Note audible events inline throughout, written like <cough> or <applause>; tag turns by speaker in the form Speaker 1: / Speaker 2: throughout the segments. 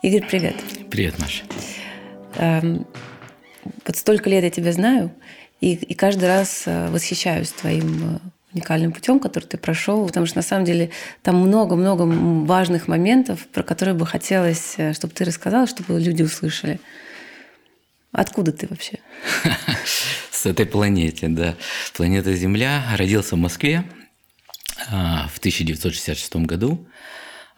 Speaker 1: Игорь, привет.
Speaker 2: Привет, Маша.
Speaker 1: Эм, вот столько лет я тебя знаю, и, и каждый раз э, восхищаюсь твоим э, уникальным путем, который ты прошел, потому что на самом деле там много-много важных моментов, про которые бы хотелось, э, чтобы ты рассказал, чтобы люди услышали. Откуда ты вообще? <laughs>
Speaker 2: С этой планеты, да. Планета Земля. Родился в Москве а, в 1966 году.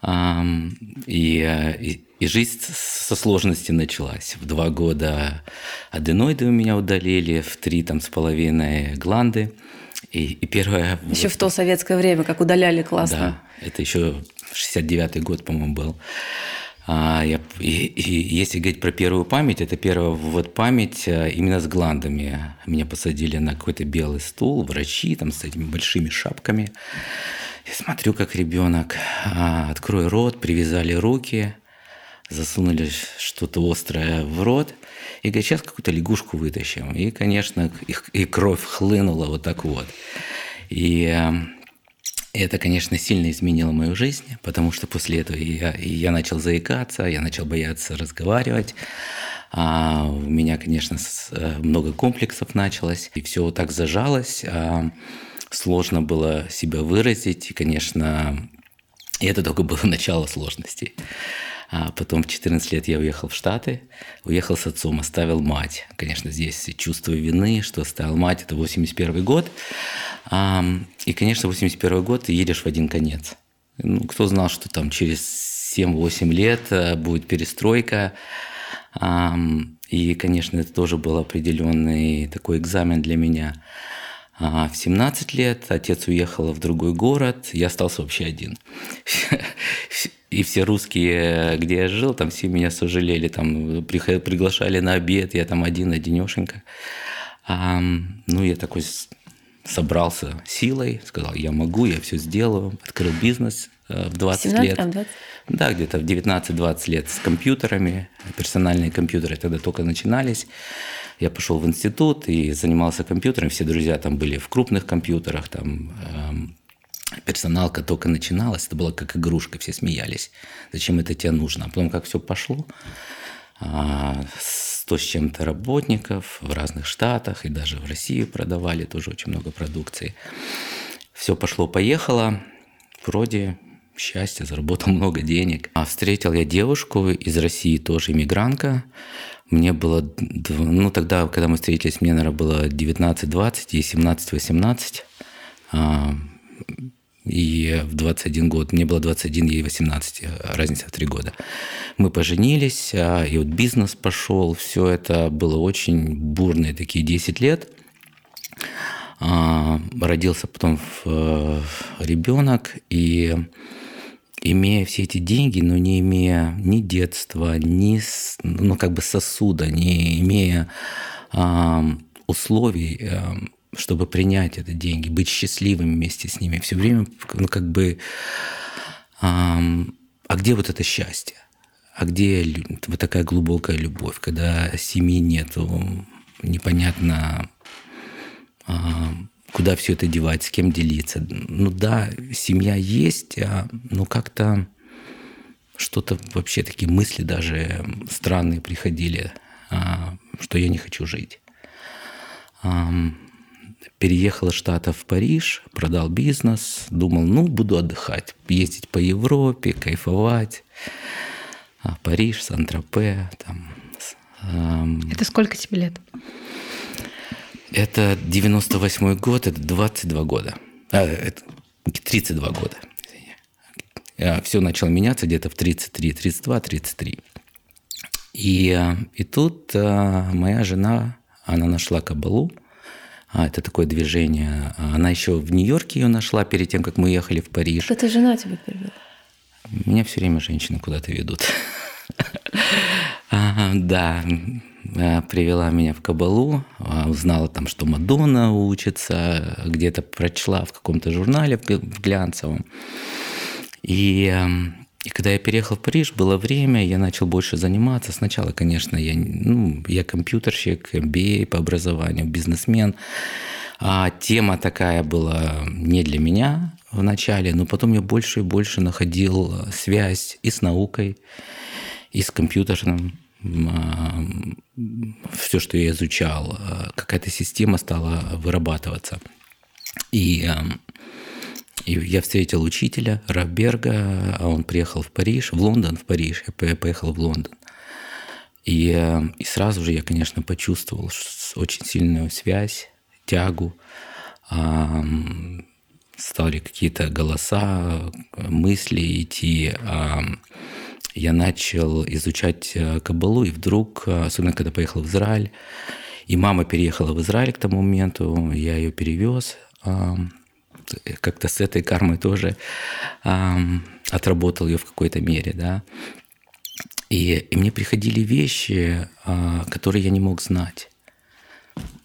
Speaker 2: И, и, и жизнь со сложности началась. В два года аденоиды у меня удалили, в три там с половиной гланды. И, и первое...
Speaker 1: Еще вот, в то советское время, как удаляли классно.
Speaker 2: Да, это еще 69-й год, по-моему, был. А, я, и, и если говорить про первую память, это первая вот память а, именно с гландами. Меня посадили на какой-то белый стул, врачи там с этими большими шапками. Я смотрю, как ребенок, а, открой рот, привязали руки, засунули что-то острое в рот, и говорят, сейчас какую-то лягушку вытащим. И, конечно, их, и кровь хлынула вот так вот. И это, конечно, сильно изменило мою жизнь, потому что после этого я, я начал заикаться, я начал бояться разговаривать. А у меня, конечно, э, много комплексов началось, и все вот так зажалось. Сложно было себя выразить, и, конечно, и это только было <laughs> начало сложностей. А потом в 14 лет я уехал в Штаты, уехал с отцом, оставил мать. Конечно, здесь чувство вины, что оставил мать, это 81 год. И, конечно, 81 год ты едешь в один конец. Ну, кто знал, что там через 7-8 лет э, будет перестройка. И, конечно, это тоже был определенный такой экзамен для меня. А в 17 лет отец уехал в другой город, я остался вообще один. <laughs> И все русские, где я жил, там все меня сожалели, там приглашали на обед, я там один, одинешенька. А, ну, я такой собрался силой, сказал, я могу, я все сделаю, открыл бизнес в 20 17, лет. 20? Да, где-то в 19-20 лет с компьютерами. Персональные компьютеры тогда только начинались. Я пошел в институт и занимался компьютером. Все друзья там были в крупных компьютерах, там эм, персоналка только начиналась, это было как игрушка, все смеялись. Зачем это тебе нужно? А потом как все пошло, а, сто с чем-то работников в разных штатах и даже в Россию продавали тоже очень много продукции. Все пошло-поехало, вроде счастье, заработал <laughs> много денег. А встретил я девушку из России, тоже иммигрантка. Мне было, ну тогда, когда мы встретились, мне, наверное, было 19-20, ей 17-18. И в 21 год, мне было 21, ей 18, разница в 3 года. Мы поженились, а, и вот бизнес пошел, все это было очень бурные такие 10 лет. А, родился потом э, ребенок, и имея все эти деньги, но не имея ни детства, ни ну, как бы сосуда, не имея э, условий, э, чтобы принять эти деньги, быть счастливым вместе с ними, все время, ну, как бы, э, а где вот это счастье? А где вот такая глубокая любовь, когда семьи нету, непонятно, куда все это девать, с кем делиться. Ну да, семья есть, а ну как-то что-то вообще такие мысли даже странные приходили, а, что я не хочу жить. Переехал из Штатов в Париж, продал бизнес, думал, ну, буду отдыхать, ездить по Европе, кайфовать. А Париж, Сан-Тропе, там.
Speaker 1: Это сколько тебе лет?
Speaker 2: Это 98 год, это 22 года. А, это 32 года. А, Все начало меняться где-то в 33, 32, 33. И, и тут а, моя жена, она нашла кабалу. А, это такое движение. Она еще в Нью-Йорке ее нашла перед тем, как мы ехали в Париж.
Speaker 1: Это жена тебя привела?
Speaker 2: Меня все время женщины куда-то ведут. <laughs> Да, привела меня в Кабалу, э, узнала там, что Мадонна учится, где-то прочла в каком-то журнале в глянцевом. И, эм, и когда я переехал в Париж, было время, я начал больше заниматься. Сначала, конечно, я, ну, я компьютерщик, MBA по образованию, бизнесмен. А тема такая была не для меня в начале, но потом я больше и больше находил связь и с наукой, и с компьютерным все, что я изучал, какая-то система стала вырабатываться. И, и я встретил учителя Рафберга, а он приехал в Париж, в Лондон, в Париж, я поехал в Лондон. И, и сразу же я, конечно, почувствовал очень сильную связь, тягу. Стали какие-то голоса, мысли идти я начал изучать э, кабалу, и вдруг, э, особенно когда поехал в Израиль, и мама переехала в Израиль к тому моменту, я ее перевез, как-то с этой кармой тоже отработал ее в какой-то мере, да. И, и мне приходили вещи, а, которые я не мог знать.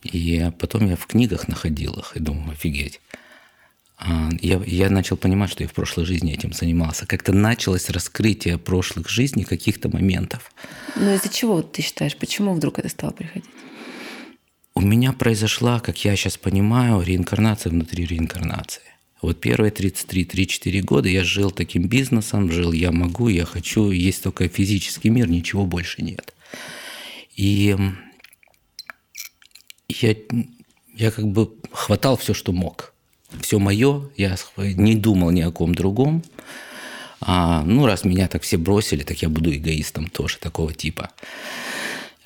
Speaker 2: И потом я в книгах находил их и думал, офигеть. А, я, я начал понимать, что я в прошлой жизни этим занимался. Как-то началось раскрытие прошлых жизней, каких-то моментов.
Speaker 1: Но из-за чего ты считаешь, почему вдруг это стало приходить?
Speaker 2: У меня произошла, как я сейчас понимаю, реинкарнация внутри реинкарнации. Вот первые 33-34 года я жил таким бизнесом, жил я могу, я хочу, есть только физический мир, ничего больше нет. И я, я как бы хватал все, что мог все мое, я не думал ни о ком другом. А, ну, раз меня так все бросили, так я буду эгоистом тоже такого типа.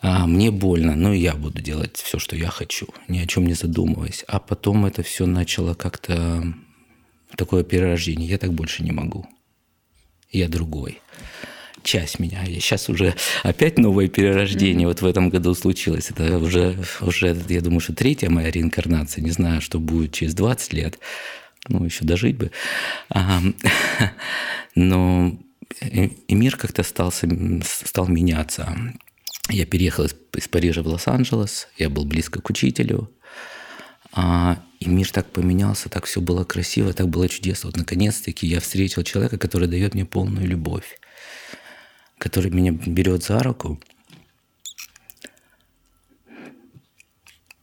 Speaker 2: А, мне больно, но я буду делать все, что я хочу, ни о чем не задумываясь. А потом это все начало как-то такое перерождение. Я так больше не могу. Я другой часть меня. И сейчас уже опять новое перерождение вот в этом году случилось. Это уже, уже, я думаю, что третья моя реинкарнация. Не знаю, что будет через 20 лет. Ну, еще дожить бы. <laughs> Но и мир как-то стал, стал меняться. Я переехал из, из Парижа в Лос-Анджелес, я был близко к учителю, а, и мир так поменялся, так все было красиво, так было чудесно. Вот наконец-таки я встретил человека, который дает мне полную любовь который меня берет за руку,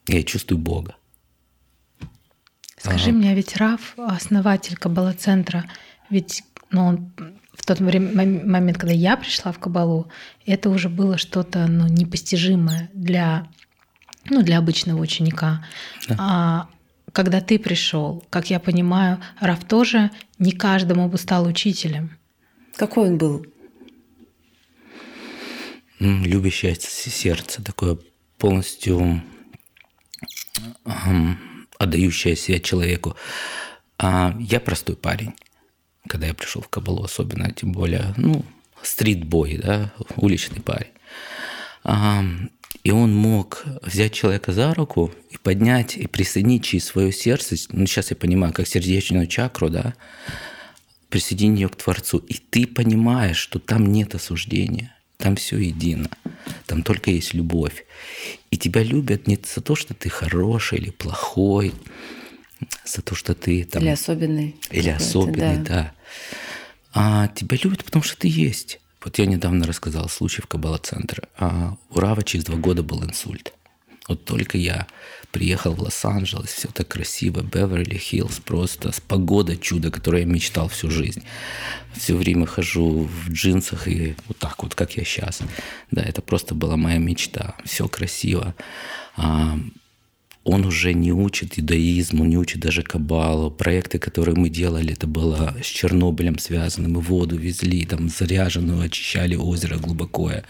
Speaker 2: я чувствую Бога.
Speaker 3: Скажи ага. мне, а ведь Раф, основатель Каббала-центра, ведь ну, он в тот момент, когда я пришла в Кабалу, это уже было что-то ну, непостижимое для, ну, для обычного ученика. Да. А когда ты пришел, как я понимаю, Раф тоже не каждому бы стал учителем.
Speaker 1: Какой он был?
Speaker 2: Любящее сердце, такое полностью отдающее себя человеку. А я простой парень, когда я пришел в Кабалу, особенно, тем более, ну, стритбой, да, уличный парень. А, и он мог взять человека за руку и поднять, и присоединить через свое сердце, ну, сейчас я понимаю, как сердечную чакру, да, присоединить ее к Творцу. И ты понимаешь, что там нет осуждения. Там все едино. Там только есть любовь. И тебя любят не за то, что ты хороший или плохой, за то, что ты там...
Speaker 1: Или особенный.
Speaker 2: Или особенный, да. да. А тебя любят, потому что ты есть. Вот я недавно рассказал случай в Каббала-центре. А у Рава через два года был инсульт. Вот только я приехал в Лос-Анджелес, все так красиво, Беверли-Хиллз, просто с погодой чудо, которое я мечтал всю жизнь. Все время хожу в джинсах и вот так вот, как я сейчас. Да, это просто была моя мечта. Все красиво. А, он уже не учит иудаизму, не учит даже кабалу. Проекты, которые мы делали, это было с Чернобылем связано. Мы воду везли, там заряженную, очищали озеро глубокое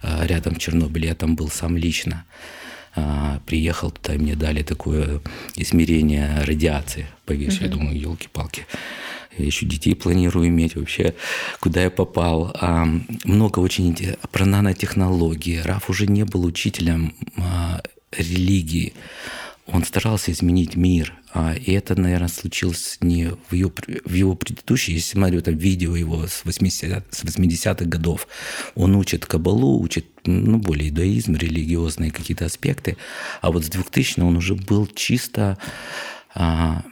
Speaker 2: а, рядом в Чернобыле. Я там был сам лично. А, приехал туда, и мне дали такое измерение радиации. Повесили, угу. я думаю, елки-палки. Я еще детей планирую иметь вообще, куда я попал. А, много очень про нанотехнологии. Раф уже не был учителем а, религии он старался изменить мир. А, и это, наверное, случилось не в его, в его предыдущей, если смотрю там видео его с, 80, с 80-х годов, он учит кабалу, учит ну, более иудаизм, религиозные какие-то аспекты. А вот с 2000 он уже был чисто а,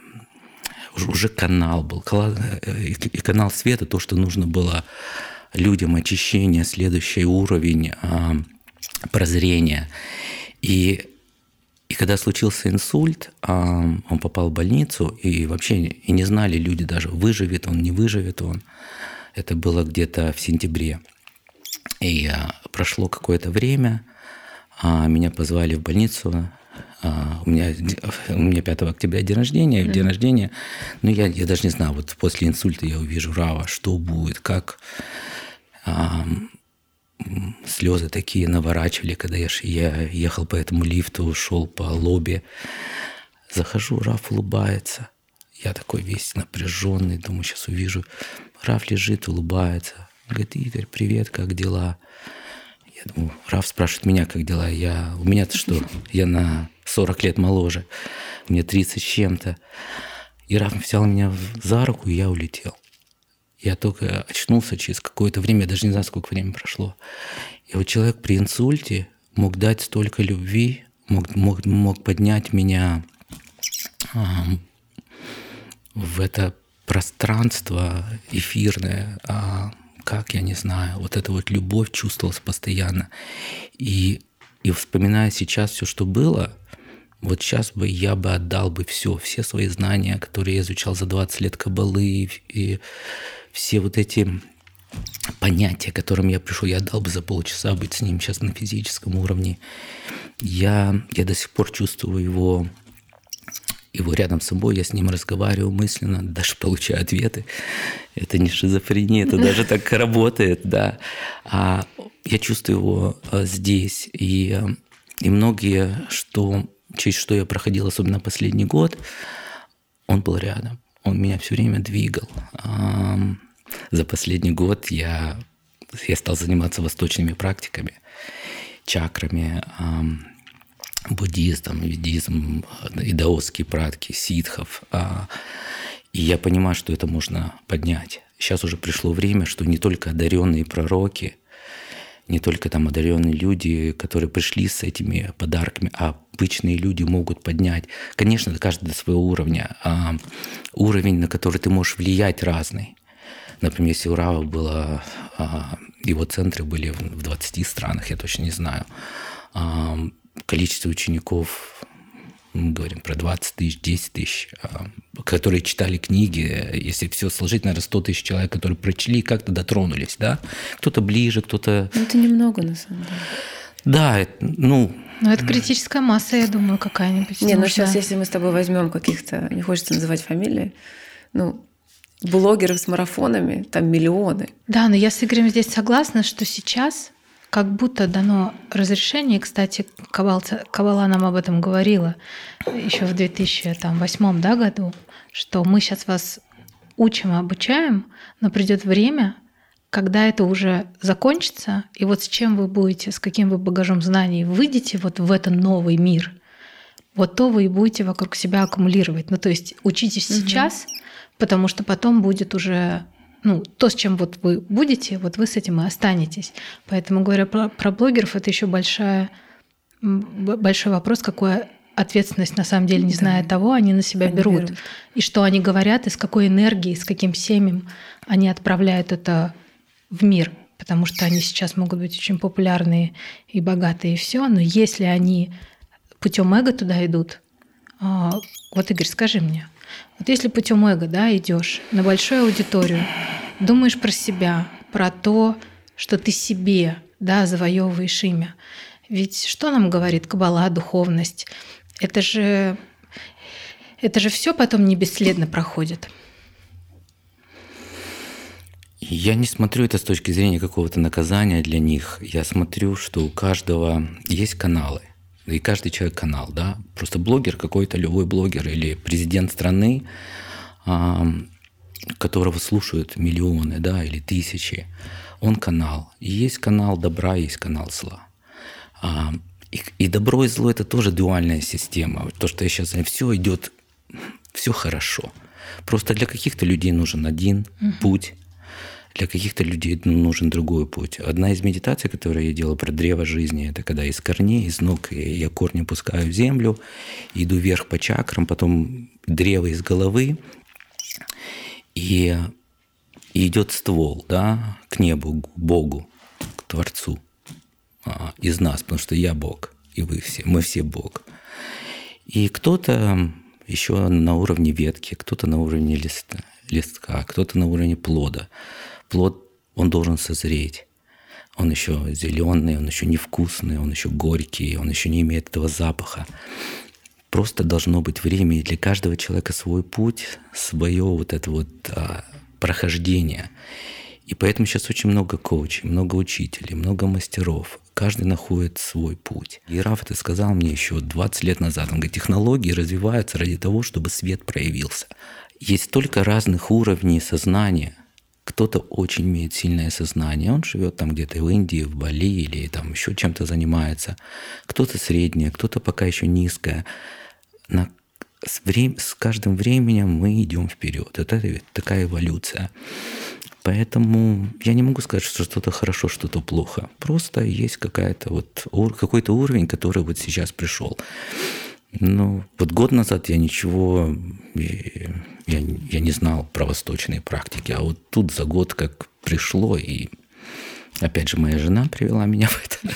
Speaker 2: уже канал был, э, и канал света, то, что нужно было людям очищение, следующий уровень а, прозрения. И и когда случился инсульт, он попал в больницу, и вообще и не знали люди даже, выживет он, не выживет он. Это было где-то в сентябре. И а, прошло какое-то время, а, меня позвали в больницу. А, у меня, <laughs> у меня 5 октября день рождения, mm-hmm. день рождения. Но я, я даже не знаю, вот после инсульта я увижу Рава, что будет, как слезы такие наворачивали, когда я, я ехал по этому лифту, шел по лобби. Захожу, Раф улыбается. Я такой весь напряженный, думаю, сейчас увижу. Раф лежит, улыбается. Говорит, Игорь, привет, как дела? Я думаю, Раф спрашивает меня, как дела. Я, у меня-то что? Я на 40 лет моложе. Мне 30 с чем-то. И Раф взял меня за руку, и я улетел. Я только очнулся через какое-то время, я даже не знаю, сколько времени прошло. И вот человек при инсульте мог дать столько любви, мог, мог, мог поднять меня э, в это пространство эфирное, а как, я не знаю, вот эта вот любовь чувствовалась постоянно. И, и вспоминая сейчас все, что было, вот сейчас бы я бы отдал бы все, все свои знания, которые я изучал за 20 лет кабалы, и, и все вот эти понятия, которым я пришел, я дал бы за полчаса быть с ним сейчас на физическом уровне. Я, я до сих пор чувствую его, его рядом с собой, я с ним разговариваю мысленно, даже получаю ответы. Это не шизофрения, это даже так работает, да. А я чувствую его а, здесь. И, и многие, что, через что я проходил, особенно последний год, он был рядом он меня все время двигал. За последний год я, я стал заниматься восточными практиками, чакрами, буддизм, ведизм, и даосские практики, ситхов. А, и я понимаю, что это можно поднять. Сейчас уже пришло время, что не только одаренные пророки, не только там одаренные люди, которые пришли с этими подарками, а обычные люди могут поднять. Конечно, каждый до своего уровня. А уровень, на который ты можешь влиять, разный. Например, если у Рава было, а, его центры были в 20 странах, я точно не знаю. А, количество учеников мы говорим про 20 тысяч, 10 тысяч, а, которые читали книги, если все сложить, наверное, 100 тысяч человек, которые прочли как-то дотронулись, да? Кто-то ближе, кто-то...
Speaker 1: Ну, это немного, на самом деле.
Speaker 2: Да, ну...
Speaker 3: Ну, это критическая масса, я думаю, какая-нибудь.
Speaker 1: Не, ну сейчас, если мы с тобой возьмем каких-то, не хочется называть фамилии, ну, блогеров с марафонами, там миллионы.
Speaker 3: Да, но я с Игорем здесь согласна, что сейчас как будто дано разрешение. Кстати, Кабал, Кабала нам об этом говорила еще в 2008 да, году, что мы сейчас вас учим, обучаем, но придет время, когда это уже закончится, и вот с чем вы будете, с каким вы багажом знаний выйдете вот в этот новый мир, вот то вы и будете вокруг себя аккумулировать. Ну, то есть учитесь угу. сейчас, потому что потом будет уже ну, то, с чем вот вы будете, вот вы с этим и останетесь. Поэтому, говоря про, про блогеров, это еще большая, большой вопрос, какую ответственность на самом деле, не да. зная того, они на себя они берут. берут. И что они говорят, и с какой энергией, с каким семем они отправляют это в мир. Потому что они сейчас могут быть очень популярные и богатые, и все. Но если они путем эго туда идут, а, вот, Игорь, скажи мне, вот если путем эго да, идешь на большую аудиторию, думаешь про себя, про то, что ты себе да, завоевываешь имя. Ведь что нам говорит Кабала, духовность? Это же, это же все потом не бесследно проходит.
Speaker 2: Я не смотрю это с точки зрения какого-то наказания для них. Я смотрю, что у каждого есть каналы и каждый человек канал, да, просто блогер какой-то, любой блогер или президент страны, которого слушают миллионы, да, или тысячи, он канал. И есть канал добра, есть канал зла. И, и добро и зло это тоже дуальная система. То, что я сейчас все идет, все хорошо. Просто для каких-то людей нужен один угу. путь, для каких-то людей нужен другой путь. Одна из медитаций, которую я делал про древо жизни, это когда из корней, из ног я корни пускаю в землю, иду вверх по чакрам, потом древо из головы, и, и идет ствол да, к небу, к Богу, к Творцу а, из нас, потому что я Бог, и вы все, мы все Бог. И кто-то еще на уровне ветки, кто-то на уровне листа, листка, кто-то на уровне плода плод, он должен созреть. он еще зеленый, он еще невкусный, он еще горький, он еще не имеет этого запаха. Просто должно быть время, и для каждого человека свой путь, свое вот это вот а, прохождение. И поэтому сейчас очень много коучей, много учителей, много мастеров. Каждый находит свой путь. И Раф это сказал мне еще 20 лет назад. Он говорит, технологии развиваются ради того, чтобы свет проявился. Есть столько разных уровней сознания. Кто-то очень имеет сильное сознание, он живет там где-то в Индии, в Бали или там еще чем-то занимается. Кто-то среднее, кто-то пока еще низкое на, с, время, с каждым временем мы идем вперед. Это такая эволюция. Поэтому я не могу сказать, что что-то хорошо, что-то плохо. Просто есть какая-то вот, какой-то уровень, который вот сейчас пришел. Ну, вот год назад я ничего, я, я не знал про восточные практики, а вот тут за год как пришло, и опять же моя жена привела меня <laughs> в это.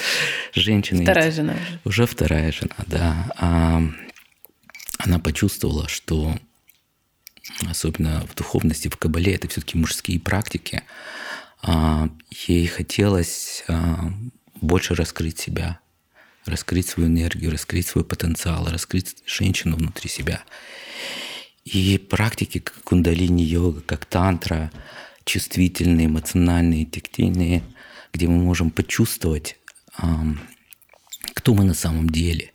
Speaker 2: Женщина.
Speaker 1: Вторая жена уже.
Speaker 2: Уже вторая жена, да. А, она почувствовала, что особенно в духовности, в Кабале, это все-таки мужские практики, а, ей хотелось а, больше раскрыть себя, раскрыть свою энергию, раскрыть свой потенциал, раскрыть женщину внутри себя. И практики как кундалини-йога, как тантра, чувствительные, эмоциональные, тактильные, где мы можем почувствовать, кто мы на самом деле,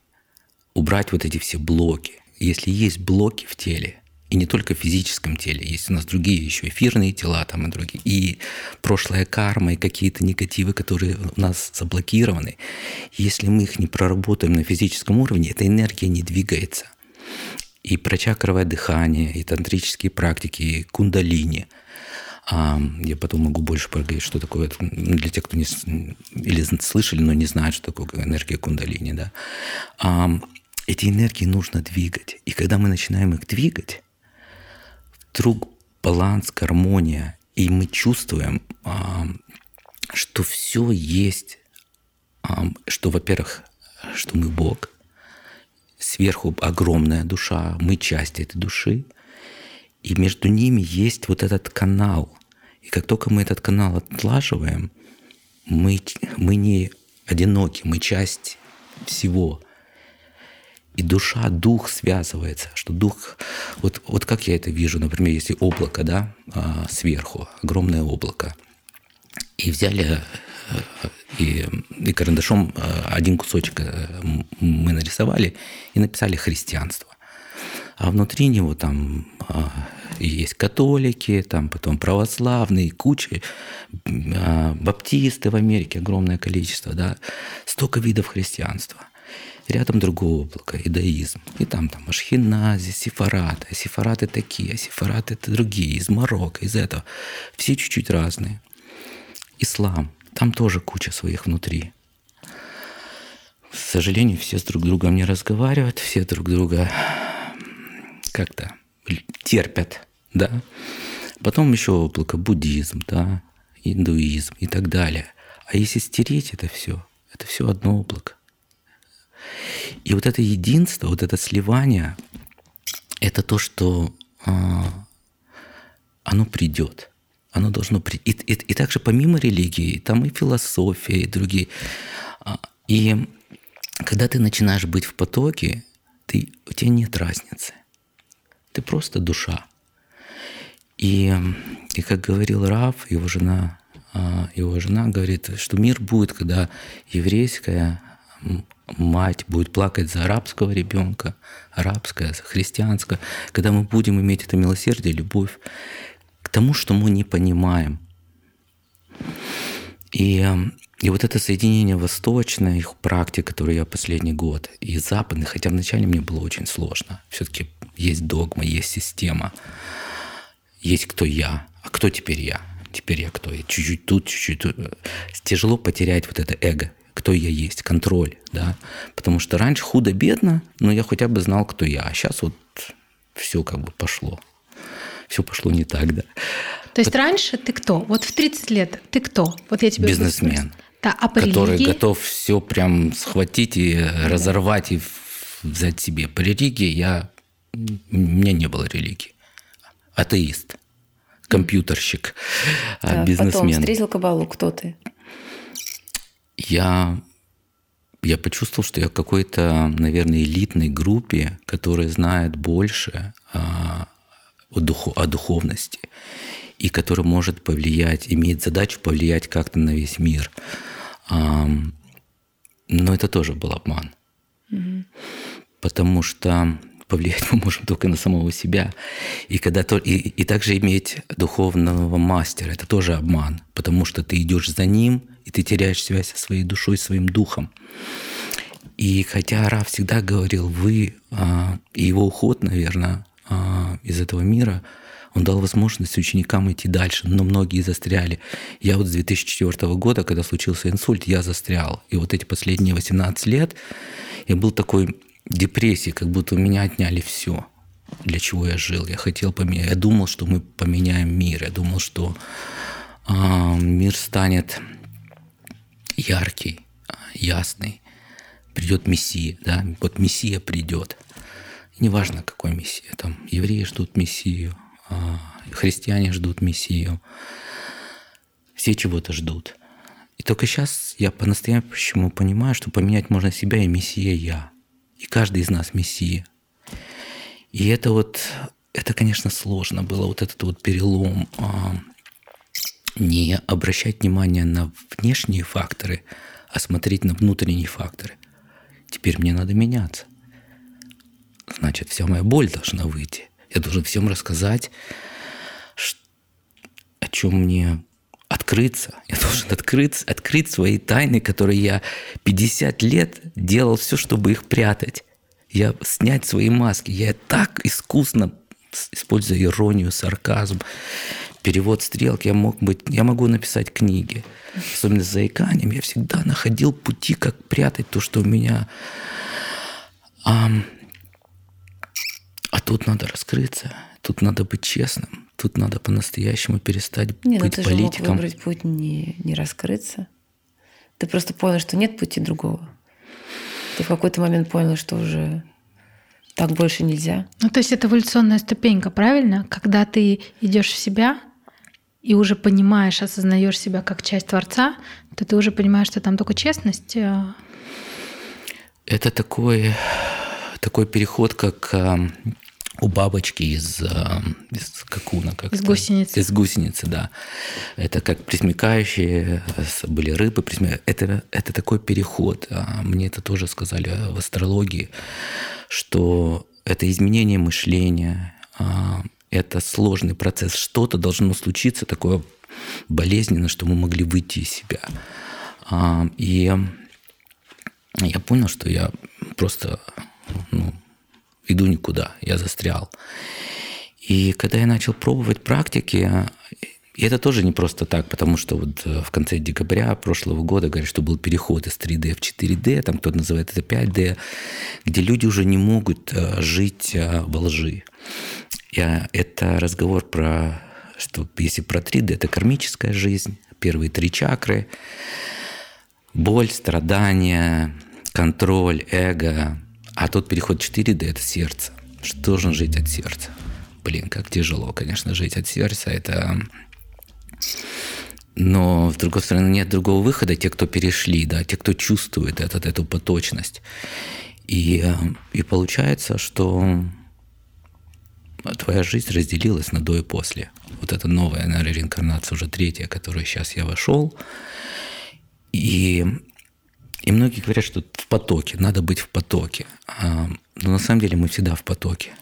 Speaker 2: убрать вот эти все блоки, если есть блоки в теле, и не только в физическом теле, есть у нас другие еще эфирные тела там и другие, и прошлая карма, и какие-то негативы, которые у нас заблокированы. Если мы их не проработаем на физическом уровне, эта энергия не двигается. И прочакровое дыхание, и тантрические практики, и кундалини. А, я потом могу больше поговорить, что такое для тех, кто не или слышали, но не знают, что такое энергия кундалини. Да? Эти энергии нужно двигать. И когда мы начинаем их двигать, вдруг баланс, гармония, и мы чувствуем, а, что все есть, а, что, во-первых, что мы Бог, сверху огромная душа, мы часть этой души, и между ними есть вот этот канал. И как только мы этот канал отлаживаем, мы, мы не одиноки, мы часть всего – и душа, дух связывается, что дух, вот, вот как я это вижу, например, если облако, да, а, сверху, огромное облако, и взяли э, и, и карандашом э, один кусочек э, мы нарисовали и написали христианство. А внутри него там а, есть католики, там потом православные, куча, а, баптисты в Америке огромное количество, да, столько видов христианства рядом другое облако, иудаизм. И там там ашхенази, сефараты. А сефараты такие, а сефараты это другие, из Марокко, из этого. Все чуть-чуть разные. Ислам. Там тоже куча своих внутри. К сожалению, все с друг другом не разговаривают, все друг друга как-то терпят, да. Потом еще облако буддизм, да, индуизм и так далее. А если стереть это все, это все одно облако. И вот это единство, вот это сливание, это то, что а, оно придет. Оно должно прийти. И, и, также помимо религии, там и философия, и другие. А, и когда ты начинаешь быть в потоке, ты, у тебя нет разницы. Ты просто душа. И, и как говорил Раф, его жена, а, его жена говорит, что мир будет, когда еврейская мать будет плакать за арабского ребенка, арабское, за христианское, когда мы будем иметь это милосердие, любовь к тому, что мы не понимаем. И, и вот это соединение восточной их практик, которую я последний год, и западной, хотя вначале мне было очень сложно. Все-таки есть догма, есть система, есть кто я, а кто теперь я. Теперь я кто? Я чуть-чуть тут, чуть-чуть тут. Тяжело потерять вот это эго кто я есть, контроль, да, потому что раньше худо-бедно, но я хотя бы знал, кто я, а сейчас вот все как бы пошло, все пошло не так, да.
Speaker 3: То есть вот. раньше ты кто? Вот в 30 лет ты кто? Вот я тебе
Speaker 2: Бизнесмен.
Speaker 3: Да, а по
Speaker 2: который
Speaker 3: религии?
Speaker 2: готов все прям схватить и да. разорвать и взять себе. По религии я... У меня не было религии. Атеист, компьютерщик,
Speaker 1: да,
Speaker 2: бизнесмен.
Speaker 1: Потом встретил кабалу, кто ты?
Speaker 2: Я, я почувствовал, что я в какой-то, наверное, элитной группе, которая знает больше а, о, духу, о духовности и которая может повлиять, имеет задачу повлиять как-то на весь мир. А, но это тоже был обман. Mm-hmm. Потому что повлиять мы можем только на самого себя. И, когда и, и также иметь духовного мастера – это тоже обман, потому что ты идешь за ним, и ты теряешь связь со своей душой, своим духом. И хотя Ра всегда говорил «вы», а, и его уход, наверное, а, из этого мира, он дал возможность ученикам идти дальше, но многие застряли. Я вот с 2004 года, когда случился инсульт, я застрял. И вот эти последние 18 лет я был такой депрессии, как будто у меня отняли все, для чего я жил. Я хотел поменять. Я думал, что мы поменяем мир. Я думал, что э, мир станет яркий, ясный. Придет Мессия, да, вот Мессия придет. Неважно, какой Мессия. Там евреи ждут Мессию, э, христиане ждут Мессию. Все чего-то ждут. И только сейчас я по-настоящему понимаю, что поменять можно себя и Мессия я. И каждый из нас Мессия. И это вот, это, конечно, сложно было, вот этот вот перелом, а, не обращать внимание на внешние факторы, а смотреть на внутренние факторы. Теперь мне надо меняться. Значит, вся моя боль должна выйти. Я должен всем рассказать, о чем мне открыться. Я должен открыться, открыть свои тайны, которые я 50 лет делал все, чтобы их прятать. Я снять свои маски. Я так искусно, используя иронию, сарказм, перевод стрелки, я мог быть, я могу написать книги. Особенно с заиканием. Я всегда находил пути, как прятать то, что у меня... А, а тут надо раскрыться, тут надо быть честным. Тут надо по-настоящему перестать не, ну быть ну ты политиком. Же мог
Speaker 1: выбрать путь не, не раскрыться. Ты просто понял, что нет пути другого. Ты в какой-то момент понял, что уже так больше нельзя.
Speaker 3: Ну, то есть это эволюционная ступенька, правильно? Когда ты идешь в себя и уже понимаешь, осознаешь себя как часть Творца, то ты уже понимаешь, что там только честность. А
Speaker 2: это такой, такой переход, как у бабочки из, э, из какуна. Как
Speaker 3: из гусеницы.
Speaker 2: Из гусеницы, да. Это как присмекающие были рыбы. Это, это такой переход. А мне это тоже сказали в астрологии, что это изменение мышления, а, это сложный процесс. Что-то должно случиться такое болезненно, что мы могли выйти из себя. А, и я понял, что я просто ну, иду никуда, я застрял. И когда я начал пробовать практики, и это тоже не просто так, потому что вот э, в конце декабря прошлого года говорят, что был переход из 3D в 4D, там кто-то называет это 5D, где люди уже не могут э, жить э, во лжи. Это разговор про, что если про 3D, это кармическая жизнь, первые три чакры, боль, страдания, контроль, эго, а тут переход 4D – это сердце. Что должен жить от сердца? Блин, как тяжело, конечно, жить от сердца. Это но, с другой стороны, нет другого выхода. Те, кто перешли, да, те, кто чувствует этот, эту поточность. И, и получается, что твоя жизнь разделилась на до и после. Вот это новая, наверное, реинкарнация, уже третья, которую сейчас я вошел. И и многие говорят, что в потоке, надо быть в потоке. А, но на самом деле мы всегда в потоке.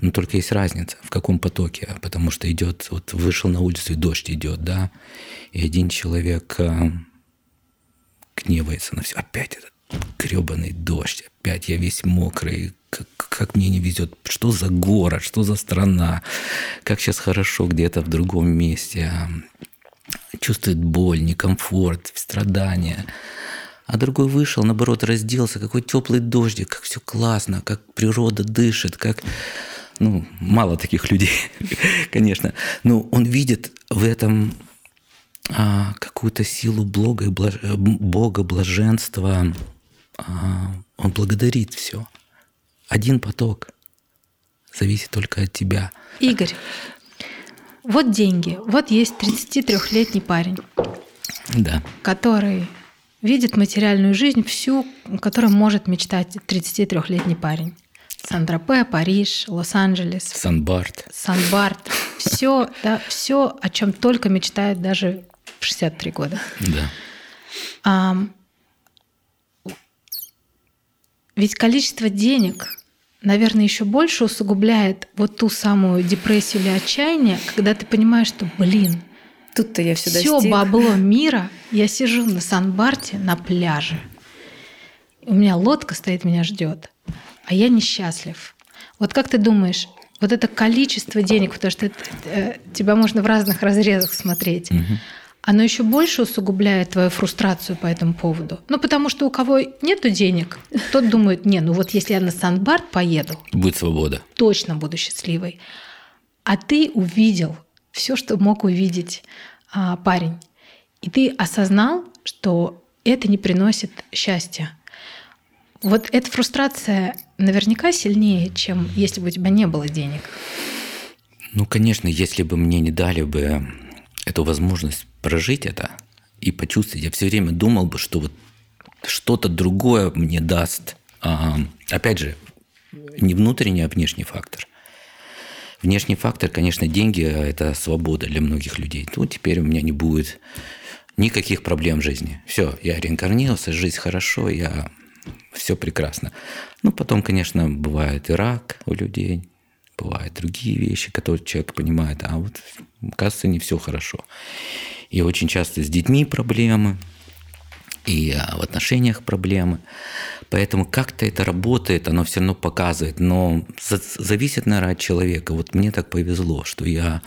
Speaker 2: Но только есть разница, в каком потоке. Потому что идет, вот вышел на улицу, и дождь идет, да, и один человек а, гневается на все. Опять этот гребаный дождь, опять я весь мокрый, как, как мне не везет, что за город, что за страна, как сейчас хорошо где-то в другом месте, а, чувствует боль, некомфорт, страдания. А другой вышел, наоборот, разделся, какой теплый дождик, как все классно, как природа дышит, как... Ну, мало таких людей, <laughs> конечно. Но он видит в этом а, какую-то силу блага, и блаж... Бога, блаженства. А, он благодарит все. Один поток. Зависит только от тебя.
Speaker 3: Игорь, вот деньги. Вот есть 33-летний парень.
Speaker 2: Да.
Speaker 3: Который видит материальную жизнь всю, которую может мечтать 33-летний парень. Сан-Тропе, Париж, Лос-Анджелес.
Speaker 2: Сан-Барт.
Speaker 3: Сан-Барт. Все, да, все, о чем только мечтает даже в 63 года.
Speaker 2: Да.
Speaker 3: А, ведь количество денег, наверное, еще больше усугубляет вот ту самую депрессию или отчаяние, когда ты понимаешь, что, блин,
Speaker 1: Тут-то я все
Speaker 3: все
Speaker 1: достиг.
Speaker 3: бабло мира, я сижу на Сан-Барте на пляже. У меня лодка стоит, меня ждет, а я несчастлив. Вот как ты думаешь, вот это количество денег, потому что это, э, тебя можно в разных разрезах смотреть, оно еще больше усугубляет твою фрустрацию по этому поводу. Ну, потому что у кого нету денег, тот думает, не, ну вот если я на Сан-Барт поеду,
Speaker 2: Будет свобода.
Speaker 3: точно буду счастливой. А ты увидел все, что мог увидеть а, парень. И ты осознал, что это не приносит счастья. Вот эта фрустрация наверняка сильнее, чем если бы у тебя не было денег.
Speaker 2: Ну, конечно, если бы мне не дали бы эту возможность прожить это и почувствовать, я все время думал бы, что вот что-то другое мне даст. а, опять же, не внутренний, а внешний фактор. Внешний фактор, конечно, деньги – это свобода для многих людей. Тут теперь у меня не будет никаких проблем в жизни. Все, я реинкарнировался, жизнь хорошо, я все прекрасно. Ну, потом, конечно, бывает и рак у людей, бывают другие вещи, которые человек понимает, а вот, кажется, не все хорошо. И очень часто с детьми проблемы, и а, в отношениях проблемы. Поэтому как-то это работает, оно все равно показывает. Но за- зависит, наверное, от человека. Вот мне так повезло, что я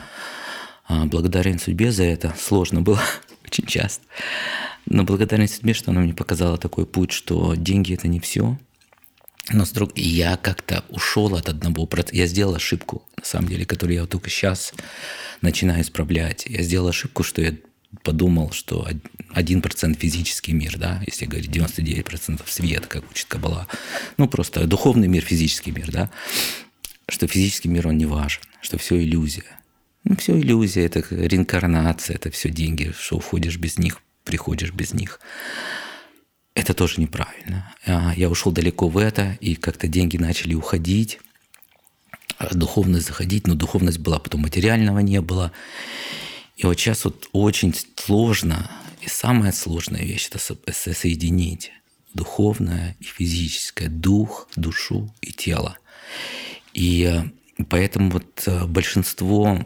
Speaker 2: а, благодарен судьбе за это. Сложно было <laughs> очень часто. Но благодарен судьбе, что она мне показала такой путь, что деньги – это не все. Но с друг... я как-то ушел от одного процента. Я сделал ошибку, на самом деле, которую я вот только сейчас начинаю исправлять. Я сделал ошибку, что я подумал, что один процент физический мир, да, если говорить 99% свет, как учит Кабала. Ну, просто духовный мир, физический мир, да, что физический мир, он не важен, что все иллюзия. Ну, все иллюзия, это реинкарнация, это все деньги, что уходишь без них, приходишь без них. Это тоже неправильно. А, Я ушел далеко в это, и как-то деньги начали уходить, а духовность заходить, но духовность была, потом материального не было. И вот сейчас вот очень сложно, и самая сложная вещь – это со- со- соединить духовное и физическое, дух, душу и тело. И э, поэтому вот э, большинство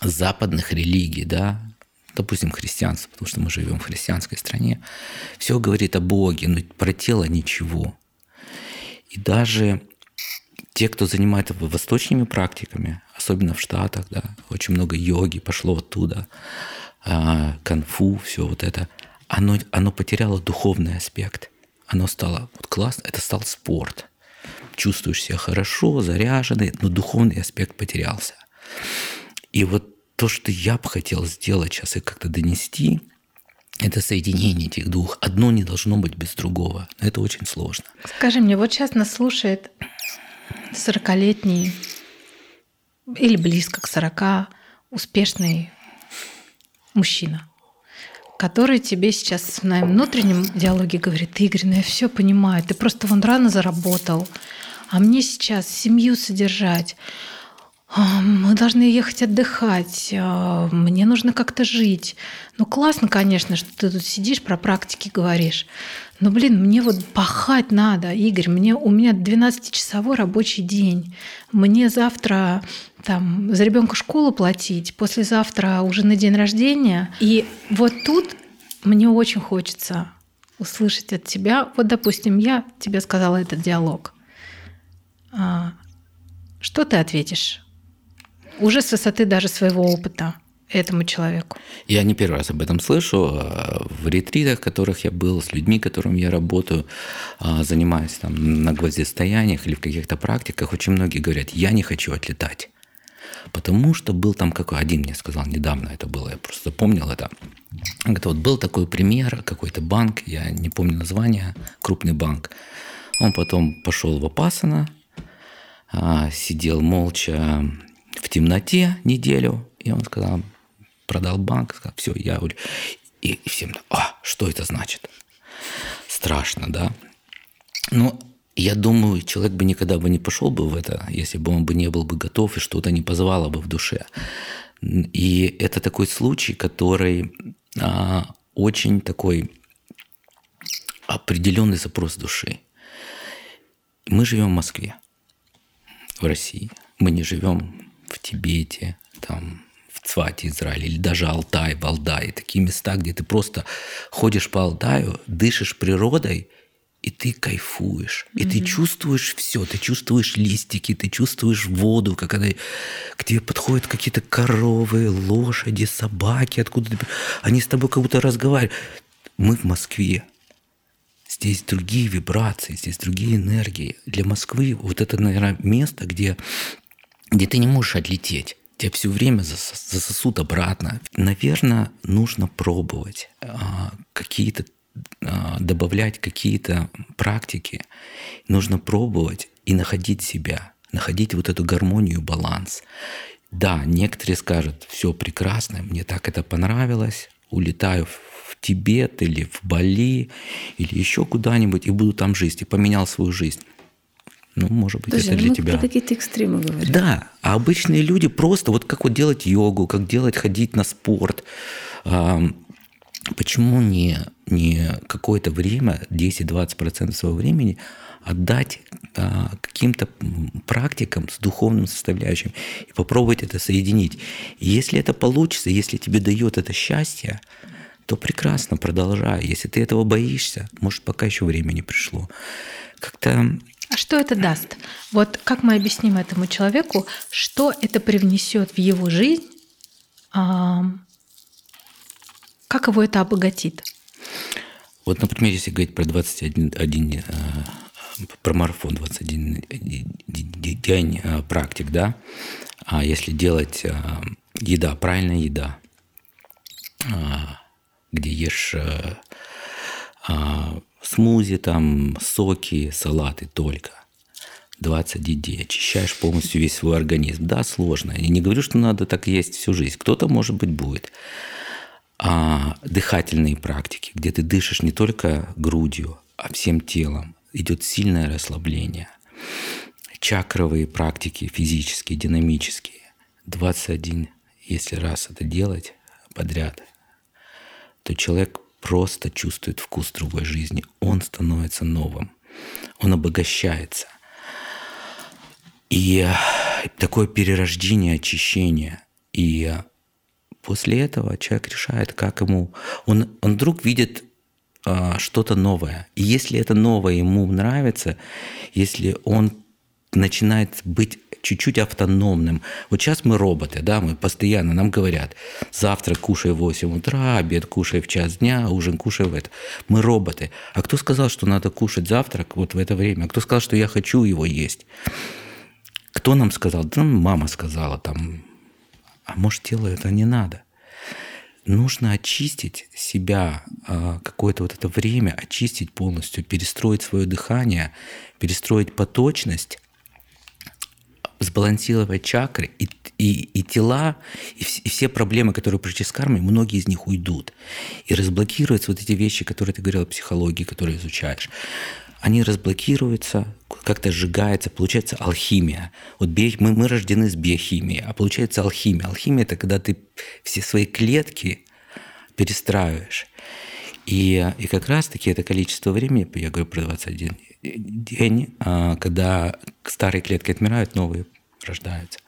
Speaker 2: западных религий, да, допустим, христианство, потому что мы живем в христианской стране, все говорит о Боге, но про тело ничего. И даже те, кто занимается восточными практиками, особенно в Штатах, да, очень много йоги пошло оттуда, а, конфу, все вот это, оно, оно потеряло духовный аспект. Оно стало вот классно, это стал спорт. Чувствуешь себя хорошо, заряженный, но духовный аспект потерялся. И вот то, что я бы хотел сделать сейчас и как-то донести, это соединение этих двух. Одно не должно быть без другого. Это очень сложно.
Speaker 3: Скажи мне, вот сейчас нас слушает 40-летний или близко к 40 успешный мужчина, который тебе сейчас в своем внутреннем диалоге говорит, Игорь, ну я все понимаю, ты просто вон рано заработал, а мне сейчас семью содержать, мы должны ехать отдыхать, а, мне нужно как-то жить. Ну классно, конечно, что ты тут сидишь, про практики говоришь. Но, блин, мне вот пахать надо, Игорь, мне, у меня 12-часовой рабочий день. Мне завтра там за ребенка школу платить, послезавтра уже на день рождения. И вот тут мне очень хочется услышать от тебя, вот, допустим, я тебе сказала этот диалог. А, Что ты ответишь? Уже с высоты даже своего опыта этому человеку.
Speaker 2: Я не первый раз об этом слышу. а В ретритах, в которых я был, с людьми, которыми я работаю, а, занимаюсь там на гвоздистояниях или в каких-то практиках, очень многие говорят, я не хочу отлетать. Потому что был там какой один мне сказал недавно это было, я просто помнил это. Говорит, вот был такой пример, какой-то банк, я не помню название, крупный банк. Он потом пошел в Опасано, а, сидел молча в темноте неделю, и он сказал, продал банк, сказал, все, я... уль-». И всем, а, что это значит? страшно, да. Но я думаю, человек бы никогда бы не пошел бы в это, если бы он бы не был бы готов и что-то не позвало бы в душе. И это такой случай, который а, очень такой определенный запрос души. Мы живем в Москве, в России. Мы не живем в Тибете, там, в Цвате, Израиле, или даже Алтай, Валдай. Такие места, где ты просто ходишь по Алтаю, дышишь природой, и ты кайфуешь, и mm-hmm. ты чувствуешь все, ты чувствуешь листики, ты чувствуешь воду, как она, к тебе подходят какие-то коровы, лошади, собаки, откуда ты, они с тобой как будто разговаривают. Мы в Москве, здесь другие вибрации, здесь другие энергии. Для Москвы вот это, наверное, место, где, где ты не можешь отлететь. Тебя все время засосут обратно. Наверное, нужно пробовать а, какие-то а, добавлять какие-то практики, нужно пробовать и находить себя, находить вот эту гармонию, баланс. Да, некоторые скажут, все прекрасно, мне так это понравилось, улетаю в Тибет или в Бали или еще куда-нибудь и буду там жить, и поменял свою жизнь. Ну, может быть, Подожди, это для
Speaker 1: ну,
Speaker 2: тебя.
Speaker 1: Про какие-то экстремы говоришь.
Speaker 2: Да, а обычные люди просто вот как вот делать йогу, как делать, ходить на спорт, Почему не, не какое-то время, 10-20% своего времени отдать а, каким-то практикам с духовным составляющим и попробовать это соединить. И если это получится, если тебе дает это счастье, то прекрасно, продолжай. Если ты этого боишься, может, пока еще время не пришло. Как-то
Speaker 3: а что это даст? Вот как мы объясним этому человеку, что это привнесет в его жизнь, как его это обогатит?
Speaker 2: Вот, например, если говорить про 21 один, э, про марафон 21 день э, практик, да, а если делать э, еда, правильная еда, где ешь смузи, там, соки, салаты только. 21 дней, очищаешь полностью весь свой организм. Да, сложно. Я не говорю, что надо так есть всю жизнь. Кто-то, может быть, будет а, дыхательные практики, где ты дышишь не только грудью, а всем телом. Идет сильное расслабление. Чакровые практики физические, динамические. 21, если раз это делать подряд, то человек просто чувствует вкус другой жизни. Он становится новым. Он обогащается. И такое перерождение, очищение. И после этого человек решает, как ему... Он, он вдруг видит а, что-то новое. И если это новое ему нравится, если он начинает быть чуть-чуть автономным. Вот сейчас мы роботы, да, мы постоянно, нам говорят, завтрак кушай в 8 утра, обед кушай в час дня, ужин кушай в это. Мы роботы. А кто сказал, что надо кушать завтрак вот в это время? А кто сказал, что я хочу его есть? Кто нам сказал? Да мама сказала, там, а может, телу это не надо. Нужно очистить себя а, какое-то вот это время, очистить полностью, перестроить свое дыхание, перестроить поточность, сбалансировать чакры и, и, и тела, и, и все проблемы, которые пришли с кармой, многие из них уйдут. И разблокируются вот эти вещи, которые ты говорил о психологии, которые изучаешь они разблокируются, как-то сжигается, получается алхимия. Вот би... мы, мы рождены с биохимией, а получается алхимия. Алхимия – это когда ты все свои клетки перестраиваешь. И, и как раз-таки это количество времени, я говорю про 21 день, а, когда старые клетки отмирают, новые рождаются.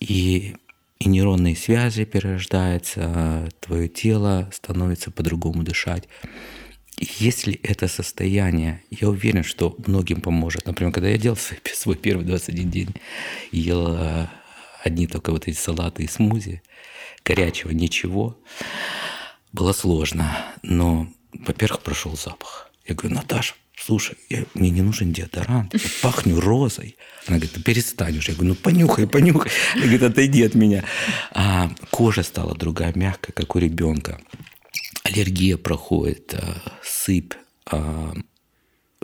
Speaker 2: И, и нейронные связи перерождаются, твое тело становится по-другому дышать если это состояние, я уверен, что многим поможет. Например, когда я делал свой, свой первый 21 день, ел э, одни только вот эти салаты и смузи, горячего ничего, было сложно. Но, во-первых, прошел запах. Я говорю, Наташа, слушай, я, мне не нужен деодорант, я пахню розой. Она говорит, ты перестань. Я говорю, ну понюхай, понюхай. Она говорит, отойди от меня. А кожа стала другая, мягкая, как у ребенка аллергия проходит, а, сыпь, а,